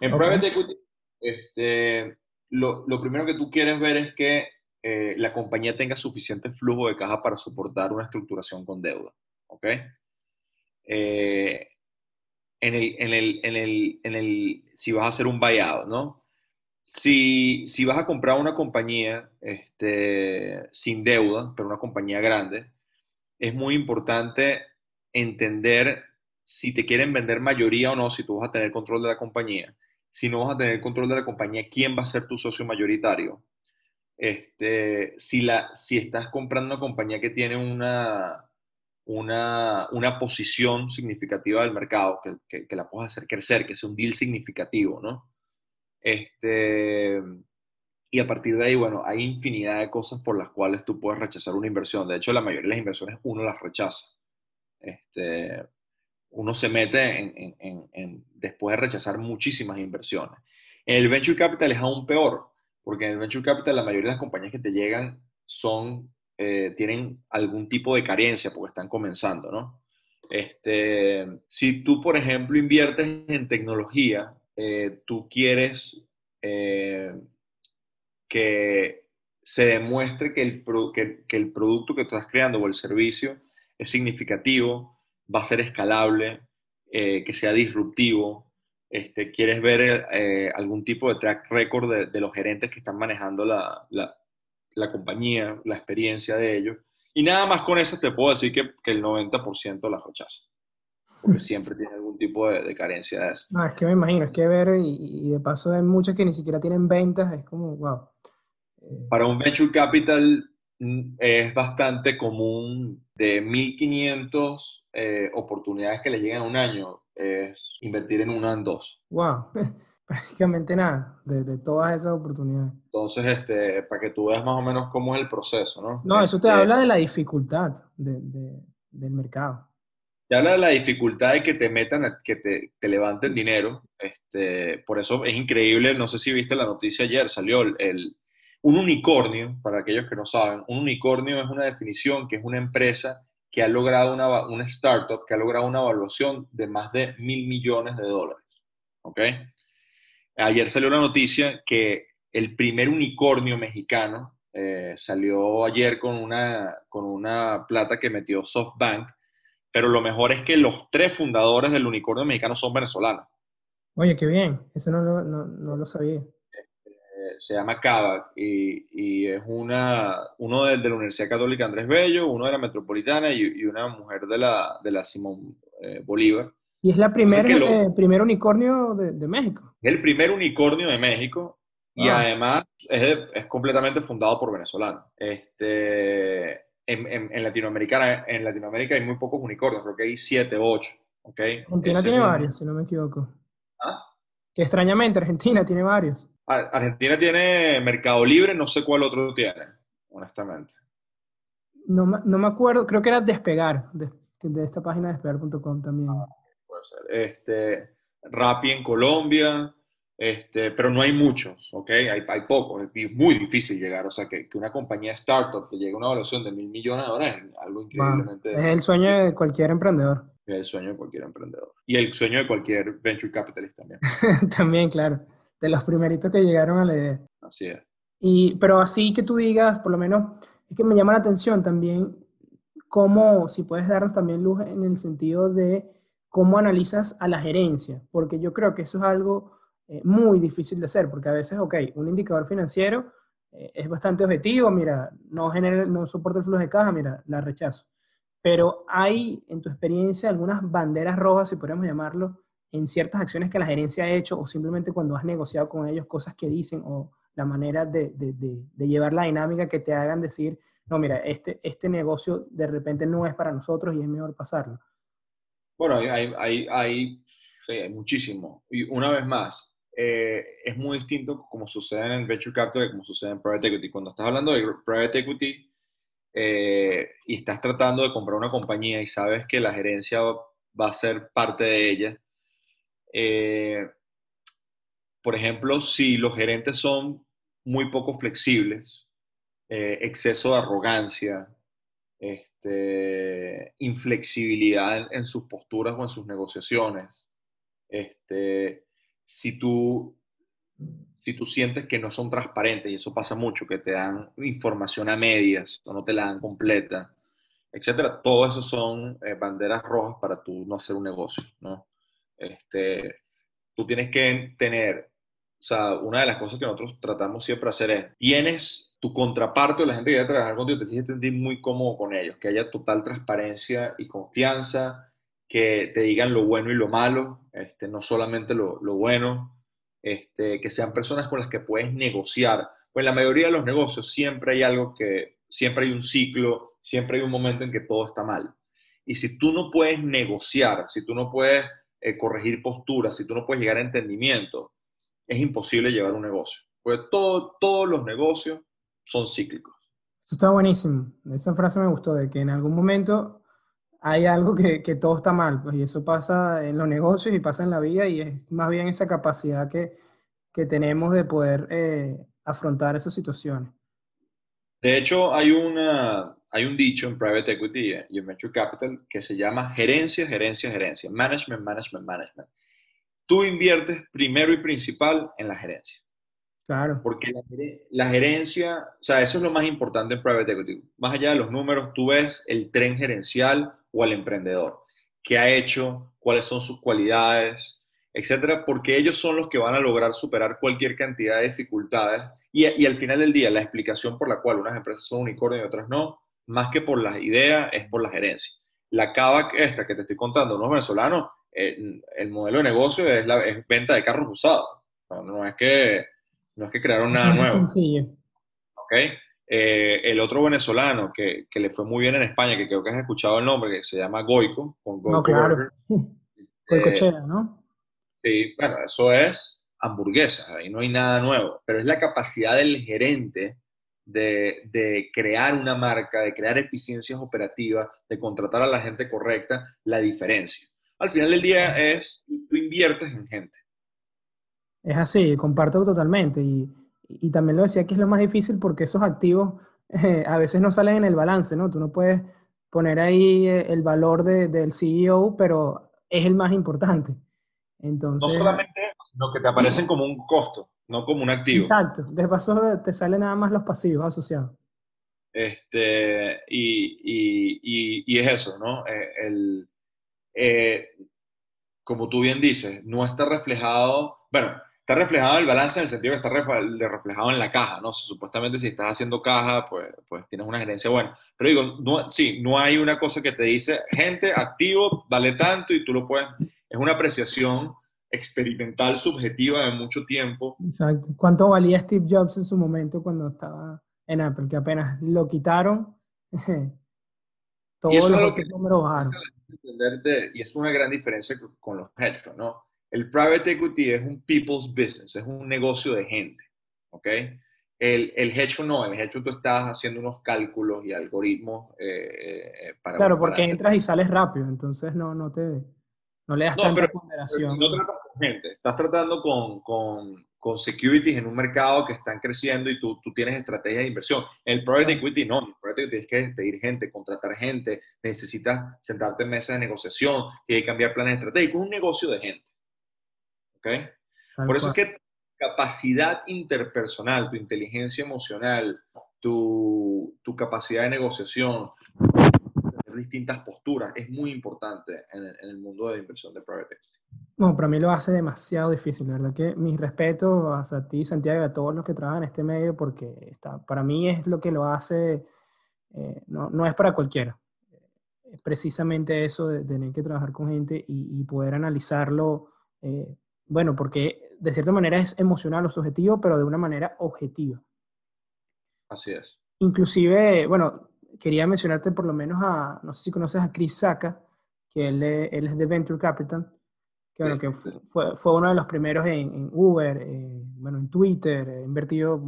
En private equity, este, lo, primero que tú quieres ver es que eh, la compañía tenga suficiente flujo de caja para soportar una estructuración con deuda. ¿Ok? Eh, en, el, en, el, en, el, en el, si vas a hacer un buyout, ¿no? Si, si vas a comprar una compañía este, sin deuda, pero una compañía grande, es muy importante entender si te quieren vender mayoría o no, si tú vas a tener control de la compañía. Si no vas a tener control de la compañía, ¿quién va a ser tu socio mayoritario? Este, si, la, si estás comprando una compañía que tiene una, una, una posición significativa del mercado, que, que, la puedas hacer crecer, que sea un deal significativo, ¿no? Este, y a partir de ahí, bueno, hay infinidad de cosas por las cuales tú puedes rechazar una inversión. De hecho, la mayoría de las inversiones uno las rechaza. Este, uno se mete en, en, en, después de rechazar muchísimas inversiones. El venture capital es aún peor, porque en el venture capital la mayoría de las compañías que te llegan son, eh, tienen algún tipo de carencia porque están comenzando, ¿no? Este, si tú, por ejemplo, inviertes en tecnología, eh, tú quieres eh, que se demuestre que el, que, el producto que estás creando o el servicio es significativo, va a ser escalable, eh, que sea disruptivo. Este, quieres ver eh, algún tipo de track record de, los gerentes que están manejando la, la, compañía, la experiencia de ellos. Y nada más con eso te puedo decir que, que el 90% las rechaza. Porque siempre tiene algún tipo de, carencia de eso. No, es que me imagino, es que ver, y, y de paso hay muchas que ni siquiera tienen ventas, es como, wow. Para un venture capital mm, es bastante común de 1.500 eh, oportunidades que le llegan a un año, es invertir en una en dos. ¡Wow! <laughs> Prácticamente nada de, todas esas oportunidades. Entonces, este, para que tú veas más o menos cómo es el proceso, ¿no? No, eso te este habla de la dificultad del mercado. Te habla de la dificultad de que te metan, que te, levanten dinero. Este, por eso es increíble, no sé si viste la noticia ayer, salió el un unicornio, para aquellos que no saben, un unicornio es una definición que es una empresa que ha logrado una, startup que ha logrado una evaluación de más de mil millones de dólares. ¿Ok? Ayer salió la noticia que el primer unicornio mexicano eh, salió ayer con una, con una plata que metió SoftBank, pero lo mejor es que los tres fundadores del unicornio mexicano son venezolanos. Oye, qué bien, eso no no lo sabía se llama Cava y, es una, uno de, la Universidad Católica Andrés Bello, uno de la Metropolitana y, una mujer de la, de la Simón eh, Bolívar. Y es la primer, eh, primer unicornio de, México. Es el primer unicornio de México y ah. además es, es, completamente fundado por venezolanos. Este, en, en, Latinoamérica, en Latinoamérica hay muy pocos unicornios, creo que hay siete o ocho. ¿okay? Argentina tiene varios, si no me equivoco. ¿Ah? Que extrañamente Argentina tiene varios. Argentina tiene Mercado Libre, no sé cuál otro tiene, honestamente. No, no me acuerdo, creo que era Despegar, de, esta página despegar.com también. Ah, puede ser. Este, Rappi en Colombia, este, pero no hay muchos, ¿ok? Hay, hay pocos, es muy difícil llegar, o sea, que, que una compañía startup que llegue a una evaluación de mil millones de dólares es algo increíblemente... es el sueño de cualquier emprendedor. Es el sueño de cualquier emprendedor. Y el sueño de cualquier venture capitalist también. <laughs> también, claro de los primeritos que llegaron a la idea. Así es. Y, pero así que tú digas, por lo menos, es que me llama la atención también cómo, si puedes darnos también luz en el sentido de cómo analizas a la gerencia, porque yo creo que eso es algo eh, muy difícil de hacer, porque a veces, ok, un indicador financiero eh, es bastante objetivo, mira, no, genera, no soporta el flujo de caja, mira, la rechazo. Pero hay, en tu experiencia, algunas banderas rojas, si podríamos llamarlo, en ciertas acciones que la gerencia ha hecho o simplemente cuando has negociado con ellos cosas que dicen o la manera de, de, de, llevar la dinámica que te hagan decir, no, mira, este, este negocio de repente no es para nosotros y es mejor pasarlo? Bueno, hay, hay, hay, sí, hay muchísimo. Y una vez más, eh, es muy distinto como sucede en Venture Capital como sucede en Private Equity. Cuando estás hablando de Private Equity, eh, y estás tratando de comprar una compañía y sabes que la gerencia va a ser parte de ella, eh, por ejemplo, si los gerentes son muy poco flexibles, eh, exceso de arrogancia, este, inflexibilidad en, sus posturas o en sus negociaciones, este, si tú si tú sientes que no son transparentes, y eso pasa mucho, que te dan información a medias o no te la dan completa, etcétera, todo eso son eh, banderas rojas para tú no hacer un negocio, ¿no? Este, tú tienes que tener, o sea, una de las cosas que nosotros tratamos siempre hacer es, tienes tu contraparte o la gente que quiere trabajar contigo, te tienes que sentir muy cómodo con ellos, que haya total transparencia y confianza, que te digan lo bueno y lo malo, este, no solamente lo, lo bueno, este, que sean personas con las que puedes negociar. Pues en la mayoría de los negocios siempre hay algo que, siempre hay un ciclo, siempre hay un momento en que todo está mal. Y si tú no puedes negociar, si tú no puedes eh, corregir posturas, si tú no puedes llegar a entendimiento, es imposible llevar un negocio. Porque todo, todos los negocios son cíclicos. Eso está buenísimo. Esa frase me gustó, de que en algún momento hay algo que, que, todo está mal, pues, y eso pasa en los negocios y pasa en la vida, y es más bien esa capacidad que, que tenemos de poder eh, afrontar esas situaciones. De hecho, hay, una, hay un dicho en private equity y en venture capital que se llama gerencia, gerencia, gerencia, management, management, management. Tú inviertes primero y principal en la gerencia. Claro. Porque la, la, gerencia, o sea, eso es lo más importante en private equity. Más allá de los números, tú ves el tren gerencial o al emprendedor. ¿Qué ha hecho? ¿Cuáles son sus cualidades? Etcétera, porque ellos son los que van a lograr superar cualquier cantidad de dificultades. Y, y al final del día, la explicación por la cual unas empresas son unicornio y otras no, más que por las ideas, es por la gerencia. La cava esta que te estoy contando, unos venezolanos, el, el modelo de negocio es la es venta de carros usados. No, no, es que, no es que crearon nada nuevo. Sencillo. ¿Ok? Eh, el otro venezolano que, que, le fue muy bien en España, que creo que has escuchado el nombre, que se llama Goico. Con Goico no, claro. <laughs> Goicochea, ¿no? Sí, bueno, eso es hamburguesas, ahí no hay nada nuevo, pero es la capacidad del gerente de, de, crear una marca, de crear eficiencias operativas, de contratar a la gente correcta, la diferencia. Al final del día es, tú inviertes en gente. Es así, comparto totalmente. Y y también lo decía que es lo más difícil porque esos activos eh, a veces no salen en el balance, ¿no? Tú no puedes poner ahí eh, el valor de, del CEO, pero es el más importante. Entonces, no solamente lo que te aparecen como un costo, no como un activo. Exacto, de paso te salen nada más los pasivos asociados. Este, y, y, y, es eso, ¿no? Eh, el, como tú bien dices, no está reflejado, bueno, está reflejado el balance en el sentido que está reflejado en la caja, ¿no? Supuestamente si estás haciendo caja, pues, pues tienes una gerencia buena. Pero digo, no, sí, no hay una cosa que te dice, gente, activo, vale tanto y tú lo puedes, es una apreciación experimental, subjetiva de mucho tiempo. Exacto. ¿Cuánto valía Steve Jobs en su momento cuando estaba en Apple? Que apenas lo quitaron, <laughs> todos los números bajaron. y es una gran diferencia con los hedge funds, ¿no? El private equity es un people's business, es un negocio de gente, ¿ok? El, el hedge fund no, el hedge fund tú estás haciendo unos cálculos y algoritmos eh, eh, para... Claro, porque entras y sales rápido, entonces no, no te... No le das tanta ponderación. no tratas con gente, estás tratando con, con, con, securities en un mercado que están creciendo y tú, tú tienes estrategia de inversión. El private equity no, el private equity tienes que despedir gente, contratar gente, necesitas sentarte en mesa de negociación, tienes que cambiar planes estratégicos, es un negocio de gente. Por eso es que tu capacidad interpersonal, tu inteligencia emocional, tu, tu capacidad de negociación, distintas posturas, es muy importante en el, mundo de inversión de private equity. No, para mí lo hace demasiado difícil, la verdad que mis respetos a ti, Santiago, y a todos los que trabajan en este medio, porque está, para mí es lo que lo hace, eh, no, no, es para cualquiera. Es precisamente eso de, tener que trabajar con gente y, y poder analizarlo eh, bueno, porque de cierta manera es emocional o subjetivo, pero de una manera objetiva. Así es. Inclusive, bueno, quería mencionarte por lo menos a, no sé si conoces a Chris Saka, que él, él es de Venture Capital, que, bueno, que fue, fue, uno de los primeros en, Uber, bueno, en Twitter, invertido,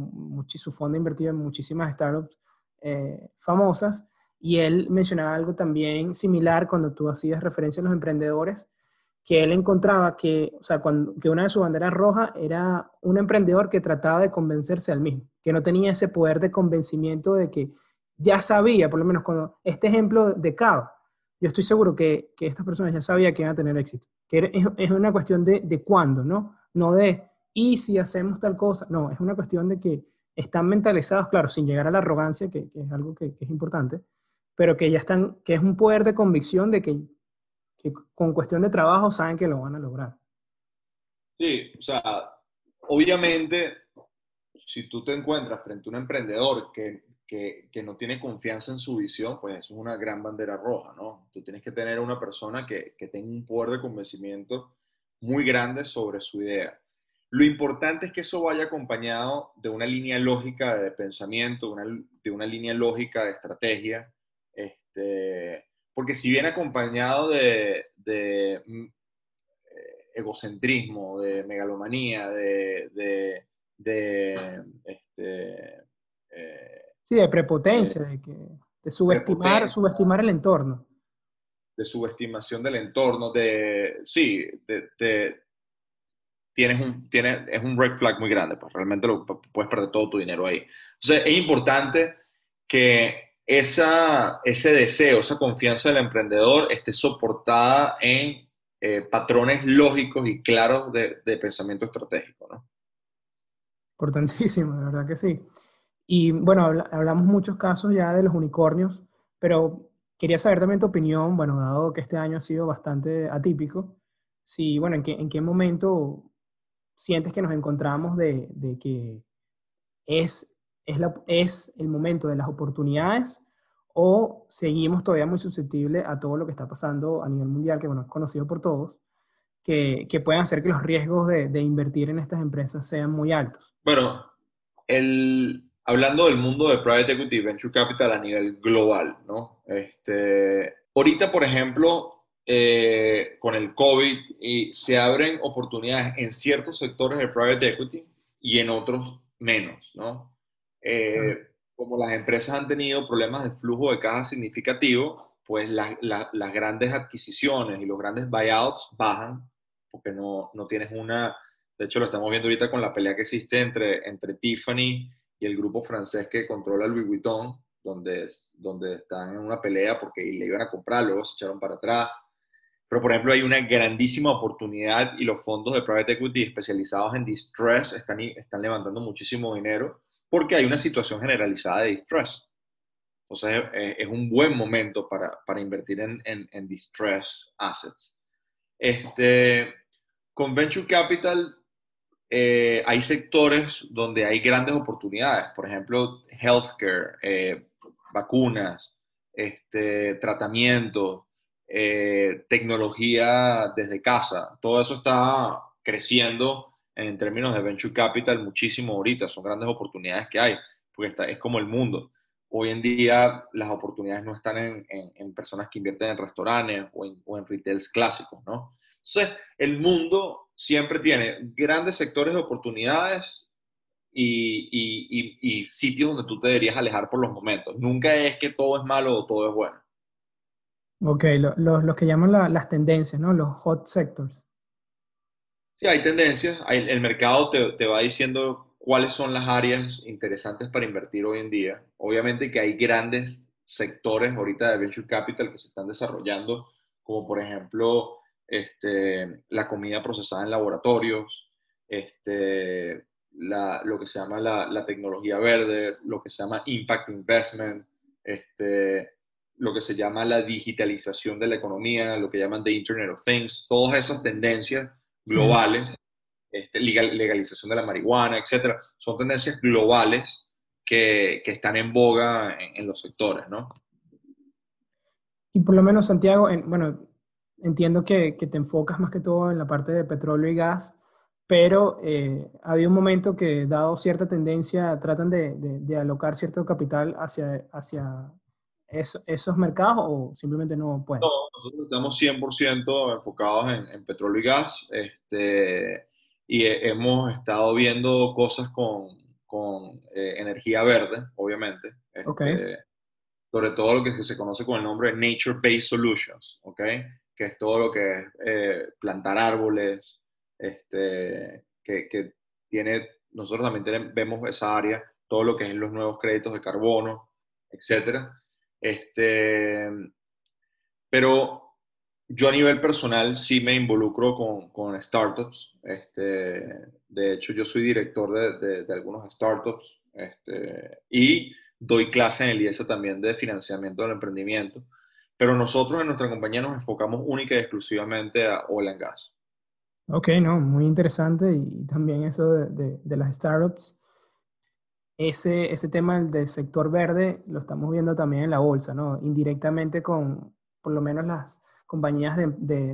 su fondo ha invertido en muchísimas startups eh, famosas, y él mencionaba algo también similar cuando tú hacías referencia a los emprendedores, que él encontraba que, o sea, cuando, que una de sus banderas rojas era un emprendedor que trataba de convencerse al mismo, que no tenía ese poder de convencimiento de que ya sabía, por lo menos cuando este ejemplo de Cava, yo estoy seguro que, que estas personas ya sabían que iban a tener éxito, que es, una cuestión de, de cuándo, ¿no? No de, y si hacemos tal cosa, no, es una cuestión de que están mentalizados, claro, sin llegar a la arrogancia, que, es algo que, que, es importante, pero que ya están, que es un poder de convicción de que, que con cuestión de trabajo saben que lo van a lograr. Sí, o sea, obviamente, si tú te encuentras frente a un emprendedor que, que, que, no tiene confianza en su visión, pues eso es una gran bandera roja, ¿no? Tú tienes que tener una persona que, que tenga un poder de convencimiento muy grande sobre su idea. Lo importante es que eso vaya acompañado de una línea lógica de pensamiento, una, de una línea lógica de estrategia, este, porque si viene acompañado de, de mm, eh, egocentrismo, de megalomanía, de, de, de este, eh, sí, de prepotencia, de, que, de subestimar, subestimar el entorno. De subestimación del entorno, de, sí, de, tienes un, tienes, es un red flag muy grande, pues realmente lo, puedes perder todo tu dinero ahí. Entonces, es importante que esa, ese deseo, esa confianza del emprendedor esté soportada en eh, patrones lógicos y claros de, de, pensamiento estratégico, ¿no? Importantísimo, de verdad que sí. Y bueno, hablamos muchos casos ya de los unicornios, pero quería saber también tu opinión, bueno, dado que este año ha sido bastante atípico, si, bueno, en qué, en qué momento sientes que nos encontramos de, de que es, es, la, es, el momento de las oportunidades o seguimos todavía muy susceptibles a todo lo que está pasando a nivel mundial, que bueno, es conocido por todos, que, que pueden hacer que los riesgos de, de, invertir en estas empresas sean muy altos? Bueno, el, hablando del mundo de private equity y venture capital a nivel global, ¿no? Este, ahorita, por ejemplo, eh, con el COVID y se abren oportunidades en ciertos sectores de private equity y en otros menos, ¿no? Eh, como las empresas han tenido problemas de flujo de caja significativo, pues la, la, las grandes adquisiciones y los grandes buyouts bajan porque no, no, tienes una... De hecho, lo estamos viendo ahorita con la pelea que existe entre, entre Tiffany y el grupo francés que controla Louis Vuitton, donde, donde están en una pelea porque le iban a comprar, luego se echaron para atrás. Pero, por ejemplo, hay una grandísima oportunidad y los fondos de private equity especializados en distress están, están levantando muchísimo dinero porque hay una situación generalizada de distress. Entonces, es, es un buen momento para, para invertir en, en, en, distress assets. Este, con Venture Capital eh, hay sectores donde hay grandes oportunidades. Por ejemplo, healthcare, eh, vacunas, este, tratamientos eh, tecnología desde casa. Todo eso está creciendo en términos de venture capital muchísimo ahorita. Son grandes oportunidades que hay, porque está, es como el mundo. Hoy en día las oportunidades no están en, en, en personas que invierten en restaurantes o en, o en retails clásicos, ¿no? Entonces, el mundo siempre tiene grandes sectores de oportunidades y, y, y, y, sitios donde tú te deberías alejar por los momentos. Nunca es que todo es malo o todo es bueno. Ok, los lo, lo que llaman la, las tendencias, ¿no? Los hot sectors. Sí, hay tendencias. Hay, el mercado te, te, va diciendo cuáles son las áreas interesantes para invertir hoy en día. Obviamente que hay grandes sectores ahorita de venture capital que se están desarrollando, como por ejemplo este, la comida procesada en laboratorios, este, la, lo que se llama la, tecnología verde, lo que se llama impact investment, este, lo que se llama la digitalización de la economía, lo que llaman the Internet of Things, todas esas tendencias globales, este, legal, legalización de la marihuana, etcétera, son tendencias globales que, están en boga en, en, los sectores, ¿no? Y por lo menos, Santiago, en, bueno, entiendo que, que, te enfocas más que todo en la parte de petróleo y gas, pero eh, había un momento que, dado cierta tendencia, tratan de, de, de alocar cierto capital hacia, hacia es, esos mercados o simplemente no pueden? No, nosotros estamos 100% enfocados en, en, petróleo y gas este, y hemos estado viendo cosas con, con eh, energía verde, obviamente. Este, sobre todo lo que se conoce con el nombre de Nature Based Solutions, ¿ok? Que es todo lo que es eh, plantar árboles, este, que, que, tiene, nosotros también vemos esa área, todo lo que es los nuevos créditos de carbono, etcétera. Este, pero yo a nivel personal sí me involucro con, con startups. Este, de hecho, yo soy director de, de, algunos startups este, y doy clase en el IESA también de financiamiento del emprendimiento. Pero nosotros en nuestra compañía nos enfocamos única y exclusivamente a oil and gas. Ok, no, muy interesante y también eso de, de las startups. Ese, ese tema del sector verde lo estamos viendo también en la bolsa, ¿no? Indirectamente con por lo menos las compañías de,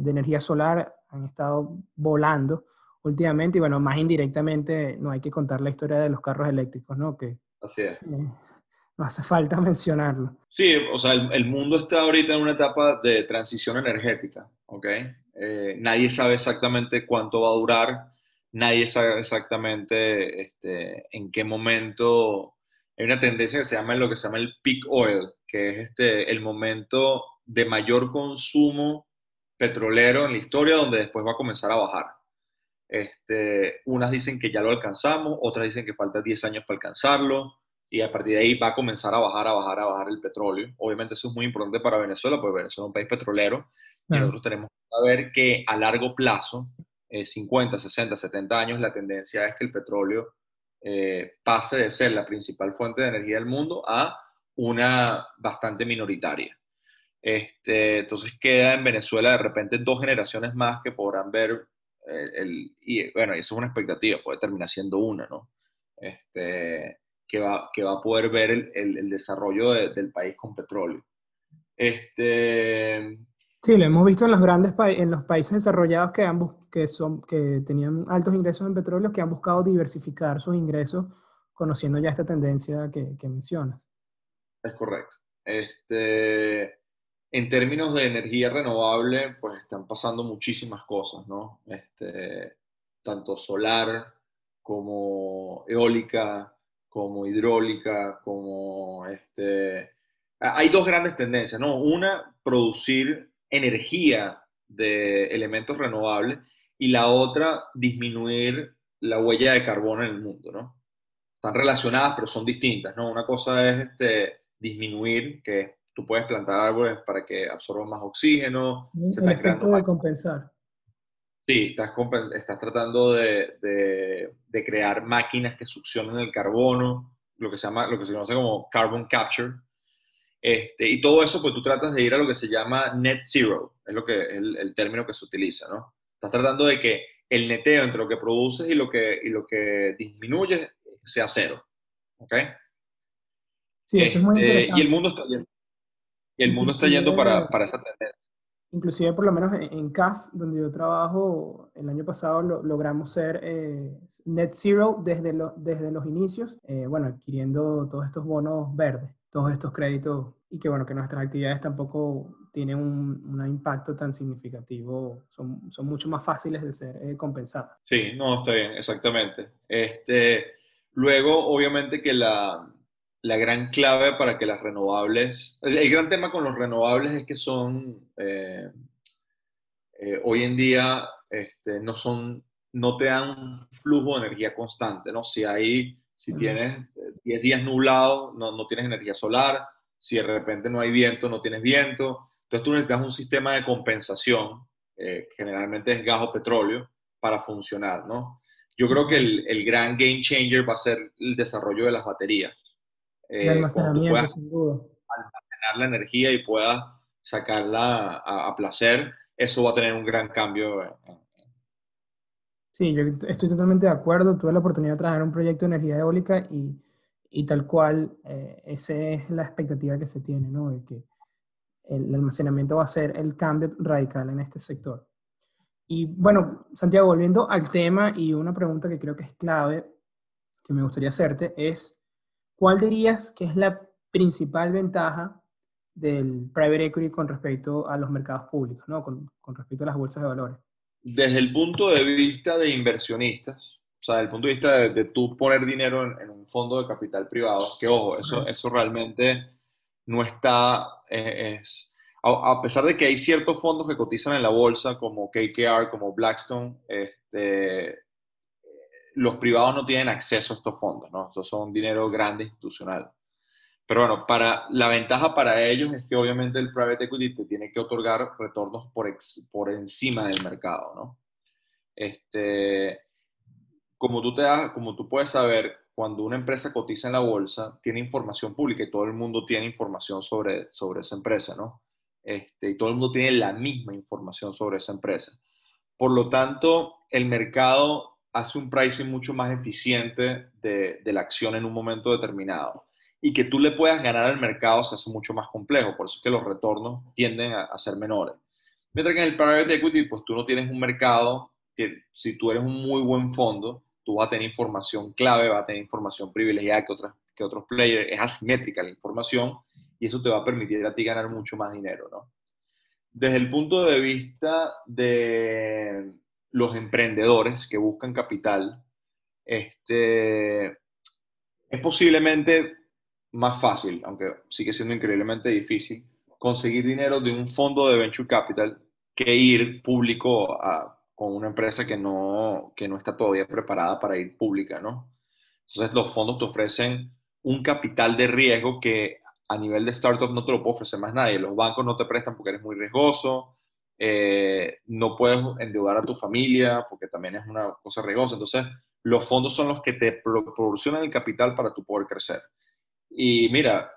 de, energía solar han estado volando últimamente y bueno, más indirectamente no hay que contar la historia de los carros eléctricos, ¿no? Que, Así es. Eh, no hace falta <laughs> mencionarlo. Sí, o sea, el, el, mundo está ahorita en una etapa de transición energética, ¿ok? Eh, nadie sabe exactamente cuánto va a durar, nadie sabe exactamente este, en qué momento. Hay una tendencia que se llama lo que se llama el peak oil, que es este, el momento de mayor consumo petrolero en la historia, donde después va a comenzar a bajar. Este, unas dicen que ya lo alcanzamos, otras dicen que falta 10 años para alcanzarlo, y a partir de ahí va a comenzar a bajar, a bajar, a bajar el petróleo. Obviamente eso es muy importante para Venezuela, porque Venezuela es un país petrolero, y nosotros tenemos que saber que a largo plazo, 50, 60, 70 años, la tendencia es que el petróleo eh, pase de ser la principal fuente de energía del mundo a una bastante minoritaria. Este, entonces queda en Venezuela de repente dos generaciones más que podrán ver el, y bueno, eso es una expectativa, puede terminar siendo una, ¿no? Este, que, va, que va a poder ver el, el, desarrollo del país con petróleo. Este, sí, lo hemos visto en los grandes en los países desarrollados que, ambos, que, son, que tenían altos ingresos en petróleo, que han buscado diversificar sus ingresos conociendo ya esta tendencia que, que mencionas. Es correcto. Este, en términos de energía renovable, pues están pasando muchísimas cosas, ¿no? Este, tanto solar como eólica, como hidráulica, como este... Hay dos grandes tendencias, ¿no? Una, producir energía de elementos renovables y la otra, disminuir la huella de carbono en el mundo, ¿no? Están relacionadas, pero son distintas, ¿no? Una cosa es este, disminuir, que tú puedes plantar árboles para que absorban más oxígeno. Se el efecto de compensar. Sí, estás, estás tratando de, de, crear máquinas que succionen el carbono, lo que se, llama, lo que se conoce como carbon capture. Este, y todo eso, pues tú tratas de ir a lo que se llama net zero, es lo que el, el término que se utiliza, ¿no? Estás tratando de que el neteo entre lo que produces y lo que, y lo que disminuyes sea cero. ¿Ok? Sí, eso es muy interesante. Este, y el mundo está y el mundo está yendo para, para esa tendencia. Inclusive, por lo menos en, CAF, donde yo trabajo, el año pasado logramos ser eh, net zero desde, lo, desde los inicios, eh, bueno, adquiriendo todos estos bonos verdes, todos estos créditos, y que bueno, que nuestras actividades tampoco tienen un, un impacto tan significativo, son, son mucho más fáciles de ser eh, compensadas. Sí, no, está bien, exactamente. Este, luego, obviamente que la, la gran clave para que las renovables, el gran tema con los renovables es que son, eh, eh, hoy en día, este, no son, no te dan un flujo de energía constante, ¿no? Si hay, si tienes 10 días nublados, no, no, tienes energía solar, si de repente no hay viento, no tienes viento, entonces tú necesitas un sistema de compensación, eh, generalmente es gas o petróleo, para funcionar, ¿no? Yo creo que el, el gran game changer va a ser el desarrollo de las baterías eh, almacenamiento, sin duda. Almacenar la energía y puedas sacarla a, placer, eso va a tener un gran cambio. Sí, yo estoy totalmente de acuerdo. Tuve la oportunidad de trabajar un proyecto de energía eólica y, y tal cual, eh, esa es la expectativa que se tiene, ¿no? De que el almacenamiento va a ser el cambio radical en este sector. Y bueno, Santiago, volviendo al tema y una pregunta que creo que es clave, que me gustaría hacerte, es ¿Cuál dirías que es la principal ventaja del private equity con respecto a los mercados públicos, ¿no? con, respecto a las bolsas de valores? Desde el punto de vista de inversionistas, sea, desde el punto de vista de, tú poner dinero en, un fondo de capital privado, que ojo, eso, eso realmente no está, eh, es, a, pesar de que hay ciertos fondos que cotizan en la bolsa, como KKR, como Blackstone, este, los privados no tienen acceso a estos fondos, ¿no? Estos son dinero grande institucional. Pero bueno, para, la ventaja para ellos es que obviamente el private equity te tiene que otorgar retornos por, por encima del mercado, ¿no? Este, como tú, te das, como tú puedes saber, cuando una empresa cotiza en la bolsa, tiene información pública y todo el mundo tiene información sobre, sobre esa empresa, ¿no? Este, y todo el mundo tiene la misma información sobre esa empresa. Por lo tanto, el mercado hace un pricing mucho más eficiente de, de la acción en un momento determinado. Y que tú le puedas ganar al mercado se hace mucho más complejo, por eso es que los retornos tienden a, a ser menores. Mientras que en el private equity, pues tú no tienes un mercado que si tú eres un muy buen fondo, tú vas a tener información clave, vas a tener información privilegiada que, otras, que otros players, es asimétrica la información y eso te va a permitir a ti ganar mucho más dinero, ¿no? Desde el punto de vista de los emprendedores que buscan capital, este, es posiblemente más fácil, aunque sigue siendo increíblemente difícil, conseguir dinero de un fondo de venture capital que ir público a, con una empresa que no, que no está todavía preparada para ir pública, ¿no? Entonces los fondos te ofrecen un capital de riesgo que a nivel de startup no te lo puede ofrecer más nadie. Los bancos no te prestan porque eres muy riesgoso, eh, no puedes endeudar a tu familia porque también es una cosa riesgosa. Entonces los fondos son los que te proporcionan el capital para tu poder crecer. Y mira,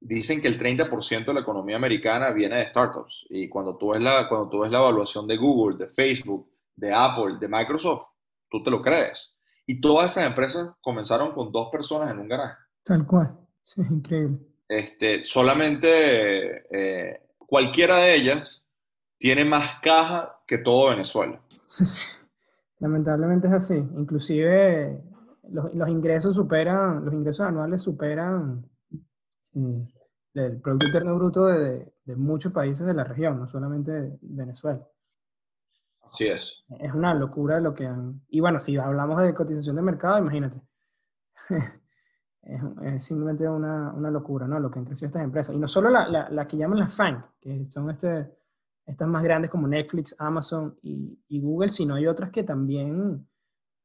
dicen que el 30% de la economía americana viene de startups. Y cuando tú, ves la, cuando tú ves la evaluación de Google, de Facebook, de Apple, de Microsoft, tú te lo crees. Y todas esas empresas comenzaron con dos personas en un garaje. Tal cual. Es increíble. Este, solamente eh, cualquiera de ellas tiene más caja que todo Venezuela. <laughs> Lamentablemente es así. Inclusive los, los ingresos superan, los ingresos anuales superan el Producto Interno Bruto de, de, muchos países de la región, no solamente de Venezuela. Así es. Es una locura lo que han... Y bueno, si hablamos de cotización de mercado, imagínate. <laughs> es, simplemente una, una, locura, ¿no? Lo que han crecido estas empresas. Y no solo la, la, la que llaman las FAN, que son este, estas más grandes como Netflix, Amazon y, y, Google, sino hay otras que también,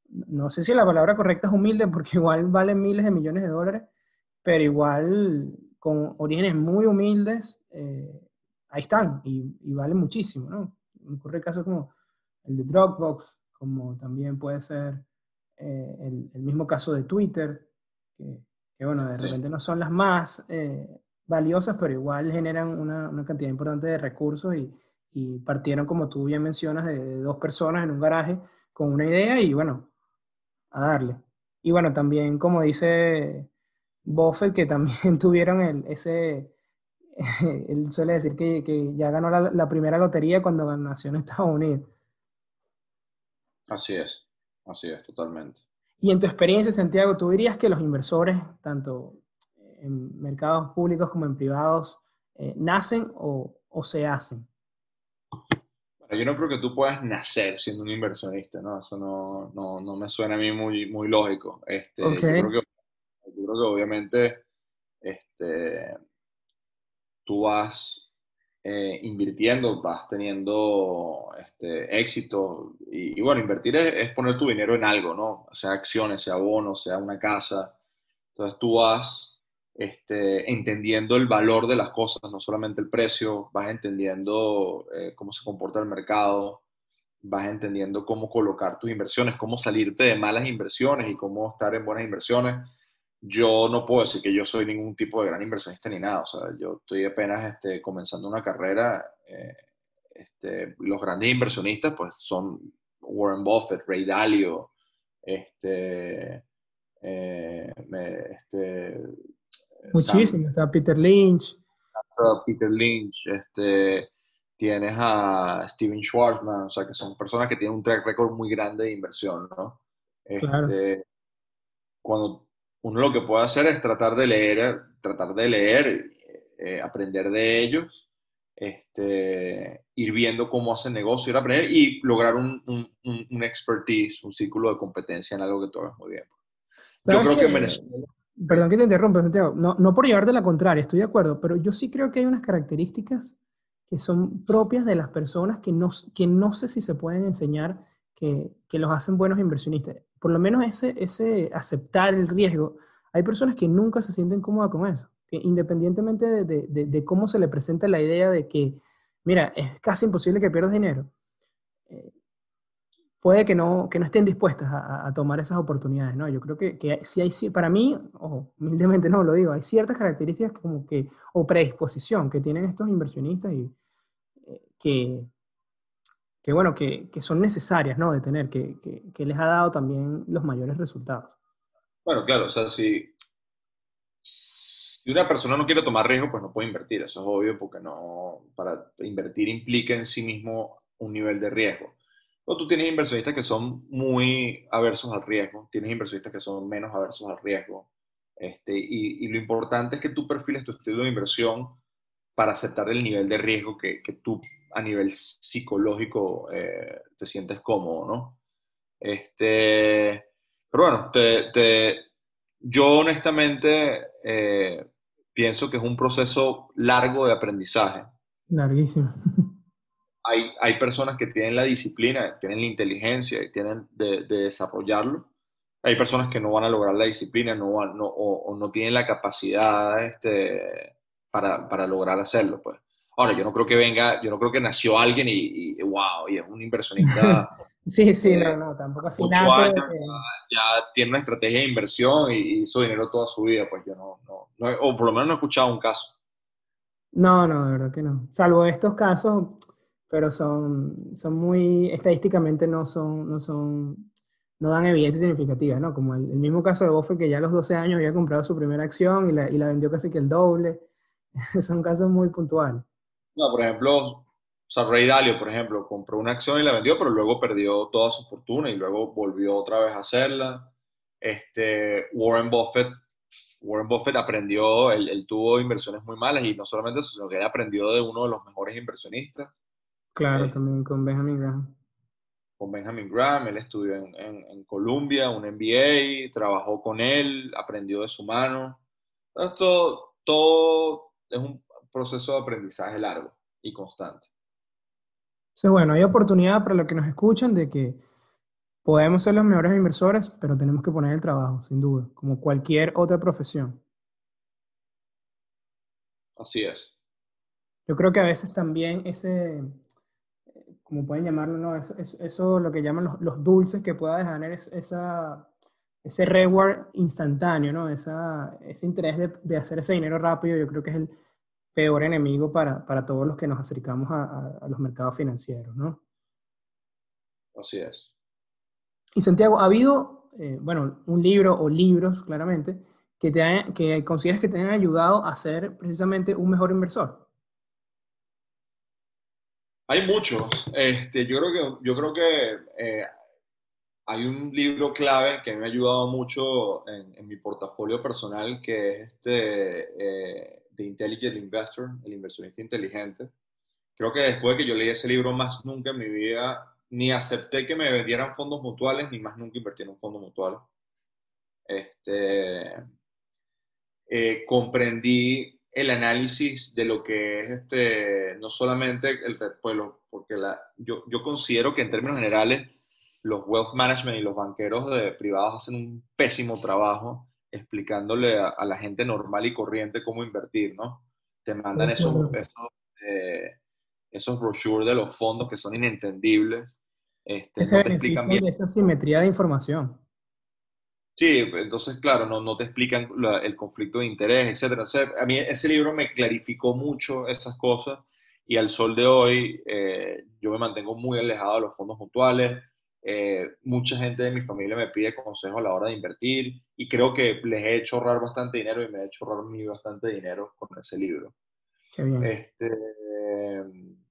no sé si la palabra correcta es humilde, porque <laughs> igual valen miles de millones de dólares, pero igual con orígenes muy humildes, eh, ahí están y, valen muchísimo, ¿no? Me ocurre casos como el de Dropbox, como también puede ser eh, el, mismo caso de Twitter, que, bueno, de repente no son las más eh, valiosas, pero igual generan una, una, cantidad importante de recursos y, y, partieron, como tú bien mencionas, de, dos personas en un garaje con una idea y bueno, a darle. Y bueno, también como dice Buffett, que también <laughs> tuvieron el, ese, <laughs> él suele decir que, que ya ganó la, la, primera lotería cuando nació en Estados Unidos. Así es, así es, totalmente. Y en tu experiencia, Santiago, ¿tú dirías que los inversores, tanto en mercados públicos como en privados, eh, nacen o, o, se hacen? Yo no creo que tú puedas nacer siendo un inversionista, ¿no? Eso no, no, no me suena a mí muy, muy lógico. Este, okay. Yo creo que yo creo que obviamente este, tú vas eh, invirtiendo, vas teniendo este, éxito. Y, bueno, invertir es, poner tu dinero en algo, ¿no? Sea acciones, sea bonos, sea una casa. Entonces tú vas este, entendiendo el valor de las cosas, no solamente el precio, vas entendiendo eh, cómo se comporta el mercado, vas entendiendo cómo colocar tus inversiones, cómo salirte de malas inversiones y cómo estar en buenas inversiones yo no puedo decir que yo soy ningún tipo de gran inversionista ni nada. O sea, yo estoy apenas este, comenzando una carrera. Eh, este, los grandes inversionistas, pues, son Warren Buffett, Ray Dalio, este, eh, este Muchísimo, está Peter Lynch. Peter Lynch, este, tienes a Steven Schwarzman, o sea, que son personas que tienen un track record muy grande de inversión, ¿no? Claro. Este, cuando uno lo que puede hacer es tratar de leer, tratar de leer, eh, aprender de ellos este, ir viendo cómo hacen negocio, ir a aprender y lograr un, un, expertise, un círculo de competencia en algo que tú hagas muy bien. Yo creo que, en Venezuela... Perdón que te interrumpa, Santiago. No, no por llevarte la contraria, estoy de acuerdo, pero yo sí creo que hay unas características que son propias de las personas que no, que no sé si se pueden enseñar que, que los hacen buenos inversionistas. Por lo menos ese, ese aceptar el riesgo. Hay personas que nunca se sienten cómodas con eso independientemente de, cómo se le presenta la idea de que, mira, es casi imposible que pierdas dinero, eh, puede que no, que no estén dispuestas a, tomar esas oportunidades, ¿no? Yo creo que, que si hay, para mí, ojo, humildemente no lo digo, hay ciertas características como que, o predisposición que tienen estos inversionistas y eh, que, que, bueno, que, que, son necesarias, ¿no? De tener, que, que, les ha dado también los mayores resultados. Bueno, claro, o sea, si, si una persona no quiere tomar riesgo, pues no puede invertir, eso es obvio, porque no, para invertir implica en sí mismo un nivel de riesgo. O tú tienes inversionistas que son muy aversos al riesgo, tienes inversionistas que son menos aversos al riesgo, este, y, lo importante es que tú perfiles tu estilo de inversión para aceptar el nivel de riesgo que, que tú a nivel psicológico eh, te sientes cómodo, ¿no? Este, pero bueno, te, yo honestamente eh, pienso que es un proceso largo de aprendizaje. Larguísimo. Hay, hay personas que tienen la disciplina, tienen la inteligencia y tienen de, desarrollarlo. Hay personas que no van a lograr la disciplina no, o, no tienen la capacidad este, para, para, lograr hacerlo. Pues. Ahora, yo no creo que venga, yo no creo que nació alguien y, y wow, y es un inversionista <laughs> Sí, sí, no, no, tampoco así nada. ya, tiene una estrategia de inversión y hizo dinero toda su vida, pues yo no, no, o por lo menos no he escuchado un caso. No, no, de verdad que no. Salvo estos casos, pero son, son muy, estadísticamente no son, no son, no dan evidencia significativa, ¿no? Como el, mismo caso de Buffett que ya a los 12 años había comprado su primera acción y la, y la vendió casi que el doble. <laughs> son casos muy puntuales. No, por ejemplo, o sea, Ray Dalio, por ejemplo, compró una acción y la vendió, pero luego perdió toda su fortuna y luego volvió otra vez a hacerla. Este, Warren Buffett, Warren Buffett aprendió, él, tuvo inversiones muy malas y no solamente eso, sino que él aprendió de uno de los mejores inversionistas. Claro, eh, también con Benjamin Graham. Con Benjamin Graham, él estudió en, en, en Columbia, un MBA, trabajó con él, aprendió de su mano. Esto todo es un proceso de aprendizaje largo y constante. Entonces, bueno, hay oportunidad para los que nos escuchan de que podemos ser los mejores inversores, pero tenemos que poner el trabajo, sin duda, como cualquier otra profesión. Así es. Yo creo que a veces también ese, como pueden llamarlo, ¿no? eso, eso, lo que llaman los, dulces que pueda dejar esa, ese reward instantáneo, ¿no? Esa, ese interés de, de, hacer ese dinero rápido, yo creo que es el, peor enemigo para, para todos los que nos acercamos a, a, los mercados financieros, ¿no? Así es. Y Santiago, ¿ha habido, eh, bueno, un libro o libros, claramente, que, te que consideres que te han ayudado a ser precisamente un mejor inversor? Hay muchos. Este, yo creo que, yo creo que eh, hay un libro clave que me ha ayudado mucho en, en mi portafolio personal, que es este, eh, The Intelligent Investor, el inversionista inteligente. Creo que después de que yo leí ese libro, más nunca en mi vida ni acepté que me vendieran fondos mutuales, ni más nunca invertí en un fondo mutual. Este, eh, comprendí el análisis de lo que es este, no solamente el pues, porque la, yo, yo considero que en términos generales los wealth management y los banqueros de privados hacen un pésimo trabajo explicándole a, la gente normal y corriente cómo invertir, ¿no? Te mandan esos, esos, eh, esos brochures de los fondos que son inentendibles. Este, Ese no esa simetría de información. Sí, entonces, claro, no, no te explican el conflicto de interés, etcétera. a mí ese libro me clarificó mucho esas cosas y al sol de hoy eh, yo me mantengo muy alejado de los fondos mutuales. Eh, mucha gente de mi familia me pide consejo a la hora de invertir y creo que les he hecho ahorrar bastante dinero y me he hecho ahorrar mí bastante dinero con ese libro. Qué bien. Este,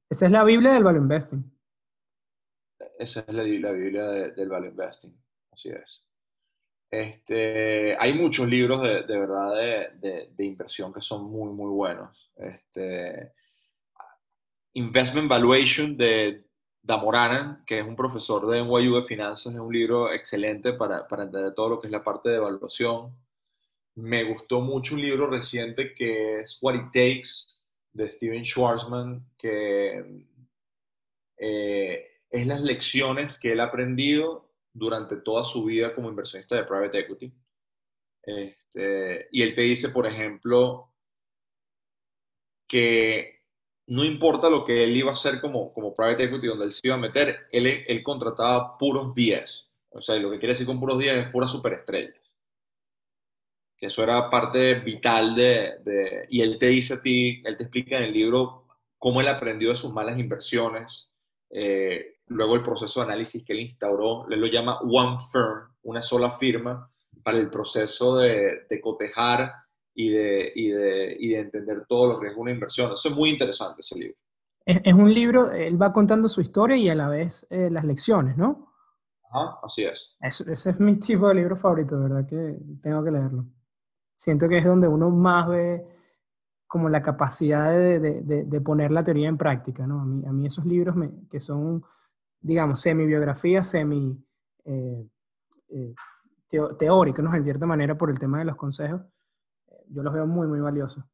esa es la Biblia del Value Investing. Esa es la, Biblia del Value Investing, así es. Este, hay muchos libros de, de verdad de, de, inversión que son muy, muy buenos. Este, Investment Valuation de Damoranan, que es un profesor de NYU de finanzas, es un libro excelente para, para entender todo lo que es la parte de evaluación. Me gustó mucho un libro reciente que es What It Takes de Steven Schwarzman, que eh, es las lecciones que él ha aprendido durante toda su vida como inversionista de private equity. Este, y él te dice, por ejemplo, que no importa lo que él iba a hacer como, como private equity, donde él se iba a meter, él, él contrataba puros 10. O sea, lo que quiere decir con puros 10 es puras superestrellas. Que eso era parte vital de, de, Y él te dice a ti, él te explica en el libro cómo él aprendió de sus malas inversiones, eh, luego el proceso de análisis que él instauró, él lo llama One Firm, una sola firma, para el proceso de, de cotejar y de, y, de, y de, entender todo lo que es una inversión. Eso es muy interesante ese libro. Es, es un libro, él va contando su historia y a la vez eh, las lecciones, ¿no? Ajá, así es. es. Ese es mi tipo de libro favorito, ¿verdad? Que tengo que leerlo. Siento que es donde uno más ve como la capacidad de, de, de poner la teoría en práctica, ¿no? A mí, a mí esos libros me, que son, digamos, semi-biografías, semi... Eh, eh, teóricos, ¿no? En cierta manera, por el tema de los consejos, yo los veo muy, muy valiosos.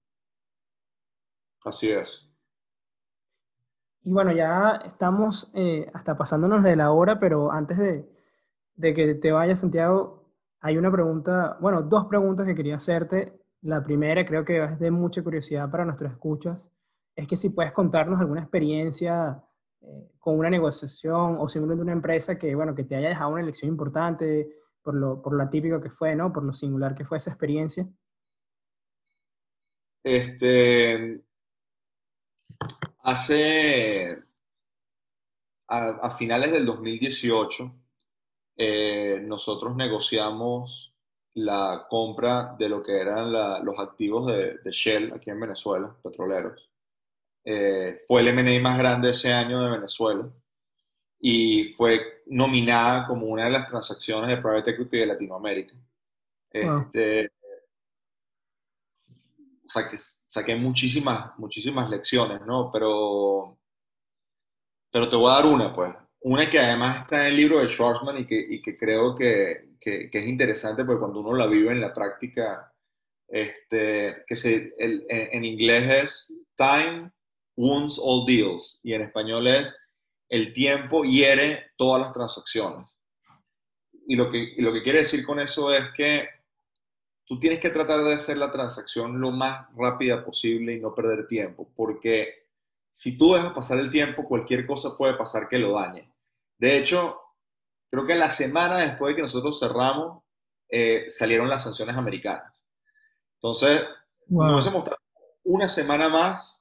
Así es. Y bueno, ya estamos eh, hasta pasándonos de la hora, pero antes de, de, que te vayas, Santiago, hay una pregunta, bueno, dos preguntas que quería hacerte. La primera, creo que es de mucha curiosidad para nuestros escuchas, es que si puedes contarnos alguna experiencia eh, con una negociación o simplemente una empresa que, bueno, que te haya dejado una lección importante por lo, por lo atípico que fue, ¿no? Por lo singular que fue esa experiencia. Este, hace, a, finales del 2018, eh, nosotros negociamos la compra de lo que eran los activos de, Shell aquí en Venezuela, petroleros. Eh, fue el M&A más grande ese año de Venezuela y fue nominada como una de las transacciones de private equity de Latinoamérica. Este, saqué, saqué muchísimas, muchísimas lecciones, ¿no? Pero, pero te voy a dar una, pues. Una que además está en el libro de Schwarzman y que, y que creo que, que, que, es interesante porque cuando uno la vive en la práctica, este, que se, el, en, en inglés es Time wounds all deals y en español es el tiempo hiere todas las transacciones. Y lo que, y lo que quiere decir con eso es que tú tienes que tratar de hacer la transacción lo más rápida posible y no perder tiempo, porque si tú dejas pasar el tiempo, cualquier cosa puede pasar que lo dañe. De hecho, creo que la semana después de que nosotros cerramos, eh, salieron las sanciones americanas. Entonces, wow. nos hubiésemos una semana más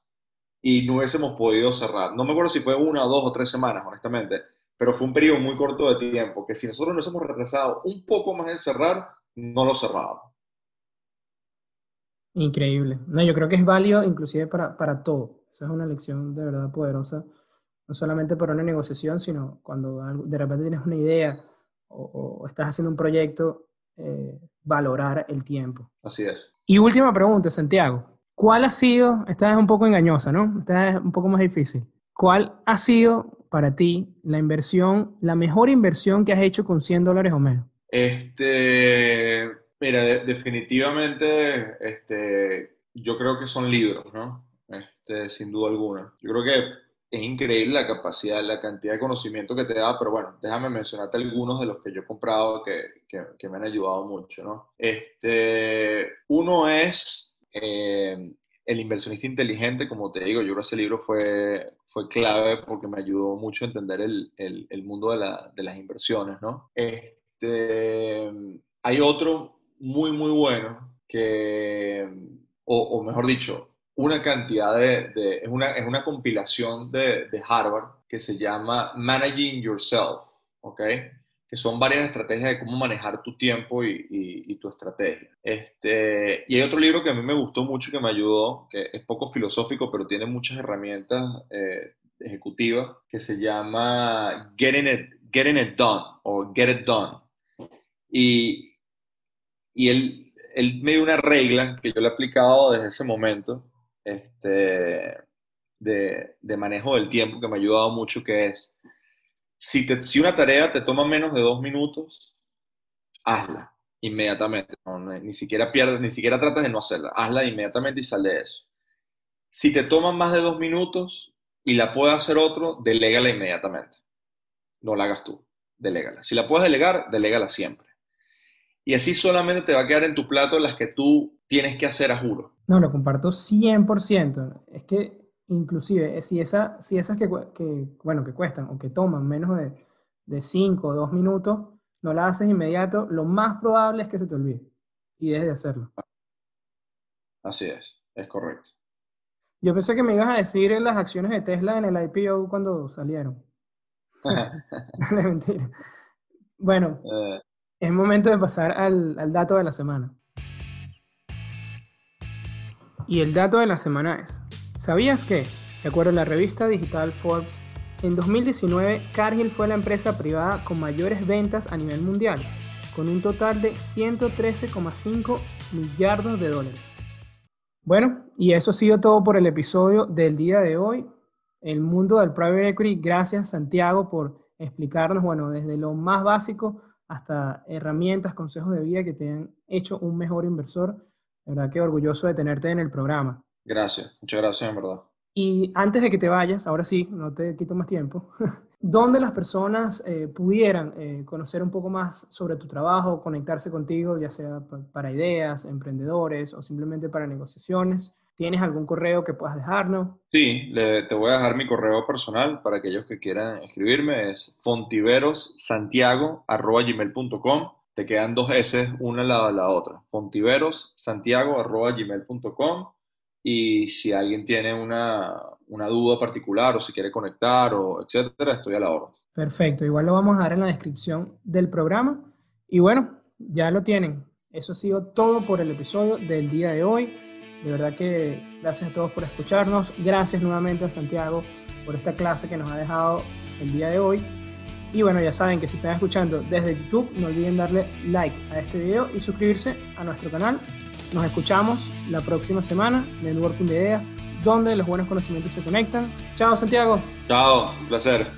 y no hubiésemos podido cerrar. No me acuerdo si fue una, dos o tres semanas, honestamente, pero fue un periodo muy corto de tiempo, que si nosotros nos hemos retrasado un poco más en cerrar, no lo cerrábamos. Increíble. No, yo creo que es válido inclusive para, para todo. Esa es una lección de verdad poderosa, no solamente para una negociación, sino cuando de repente tienes una idea o, o estás haciendo un proyecto, eh, valorar el tiempo. Así es. Y última pregunta, Santiago. ¿Cuál ha sido, esta es un poco engañosa, ¿no? Esta es un poco más difícil. ¿Cuál ha sido para ti la inversión, la mejor inversión que has hecho con 100 dólares o menos? Este, Mira, de, definitivamente, este, yo creo que son libros, ¿no? Este, sin duda alguna. Yo creo que es increíble la capacidad, la cantidad de conocimiento que te da, pero bueno, déjame mencionarte algunos de los que yo he comprado que, que, me han ayudado mucho, ¿no? Este, uno es eh, El inversionista inteligente, como te digo, yo creo que ese libro fue, fue clave porque me ayudó mucho a entender el, el, mundo de, la, de, las inversiones, ¿no? Este, hay otro muy, muy bueno que, o mejor dicho, una cantidad de, es, una, es una compilación de, de, Harvard que se llama Managing Yourself, ¿ok? Que son varias estrategias de cómo manejar tu tiempo y, y, y, tu estrategia. Este, y hay otro libro que a mí me gustó mucho, que me ayudó, que es poco filosófico, pero tiene muchas herramientas eh, ejecutivas, que se llama Getting It, Getting It Done o Get It Done. Y, y él, él me dio una regla que yo le he aplicado desde ese momento, este, de, manejo del tiempo que me ha ayudado mucho, que es, si, te, si una tarea te toma menos de dos minutos, hazla inmediatamente. ni siquiera pierdes, ni siquiera tratas de no hacerla. Hazla inmediatamente y sal de eso. Si te toman más de dos minutos y la puede hacer otro, delégala inmediatamente. No la hagas tú, delégala. Si la puedes delegar, delégala siempre. Y así solamente te va a quedar en tu plato las que tú tienes que hacer a juro. No, lo comparto 100%. Es que inclusive, eh, si, esa, si esas que, bueno, que cuestan o que toman menos de 5 o 2 minutos, no la haces inmediato, lo más probable es que se te olvide y dejes de hacerlo. Así es, es correcto. Yo pensé que me ibas a decir en las acciones de Tesla en el IPO cuando salieron. <laughs> <laughs> mentira. Bueno, eh. es momento de pasar al, al dato de la semana. Y el dato de la semana es, ¿sabías que, de acuerdo a la revista digital Forbes, en 2019, Cargill fue la empresa privada con mayores ventas a nivel mundial, con un total de 113,5 millardos de dólares. Bueno, y eso ha sido todo por el episodio del día de hoy. El mundo del private equity, gracias Santiago por explicarnos, bueno, desde lo más básico hasta herramientas, consejos de vida que te han hecho un mejor inversor. La verdad que orgulloso de tenerte en el programa. Gracias, muchas gracias en verdad. Y antes de que te vayas, ahora sí, no te quito más tiempo, <laughs> ¿dónde las personas eh, pudieran eh, conocer un poco más sobre tu trabajo, conectarse contigo, ya sea para ideas, emprendedores o simplemente para negociaciones? ¿Tienes algún correo que puedas dejarnos? Sí, te voy a dejar mi correo personal para aquellos que quieran escribirme. Es fontiverossantiago.gmail.com Te quedan dos S, una al la otra. fontiverossantiago.gmail.com y si alguien tiene una, una, duda particular o si quiere conectar o etcétera, estoy a la hora. Perfecto, igual lo vamos a dar en la descripción del programa. Y bueno, ya lo tienen. Eso ha sido todo por el episodio del día de hoy. De verdad que gracias a todos por escucharnos. Gracias nuevamente a Santiago por esta clase que nos ha dejado el día de hoy. Y bueno, ya saben que si están escuchando desde YouTube, no olviden darle like a este video y suscribirse a nuestro canal nos escuchamos la próxima semana en Networking de Ideas, donde los buenos conocimientos se conectan. Chao, Santiago. Chao, un placer.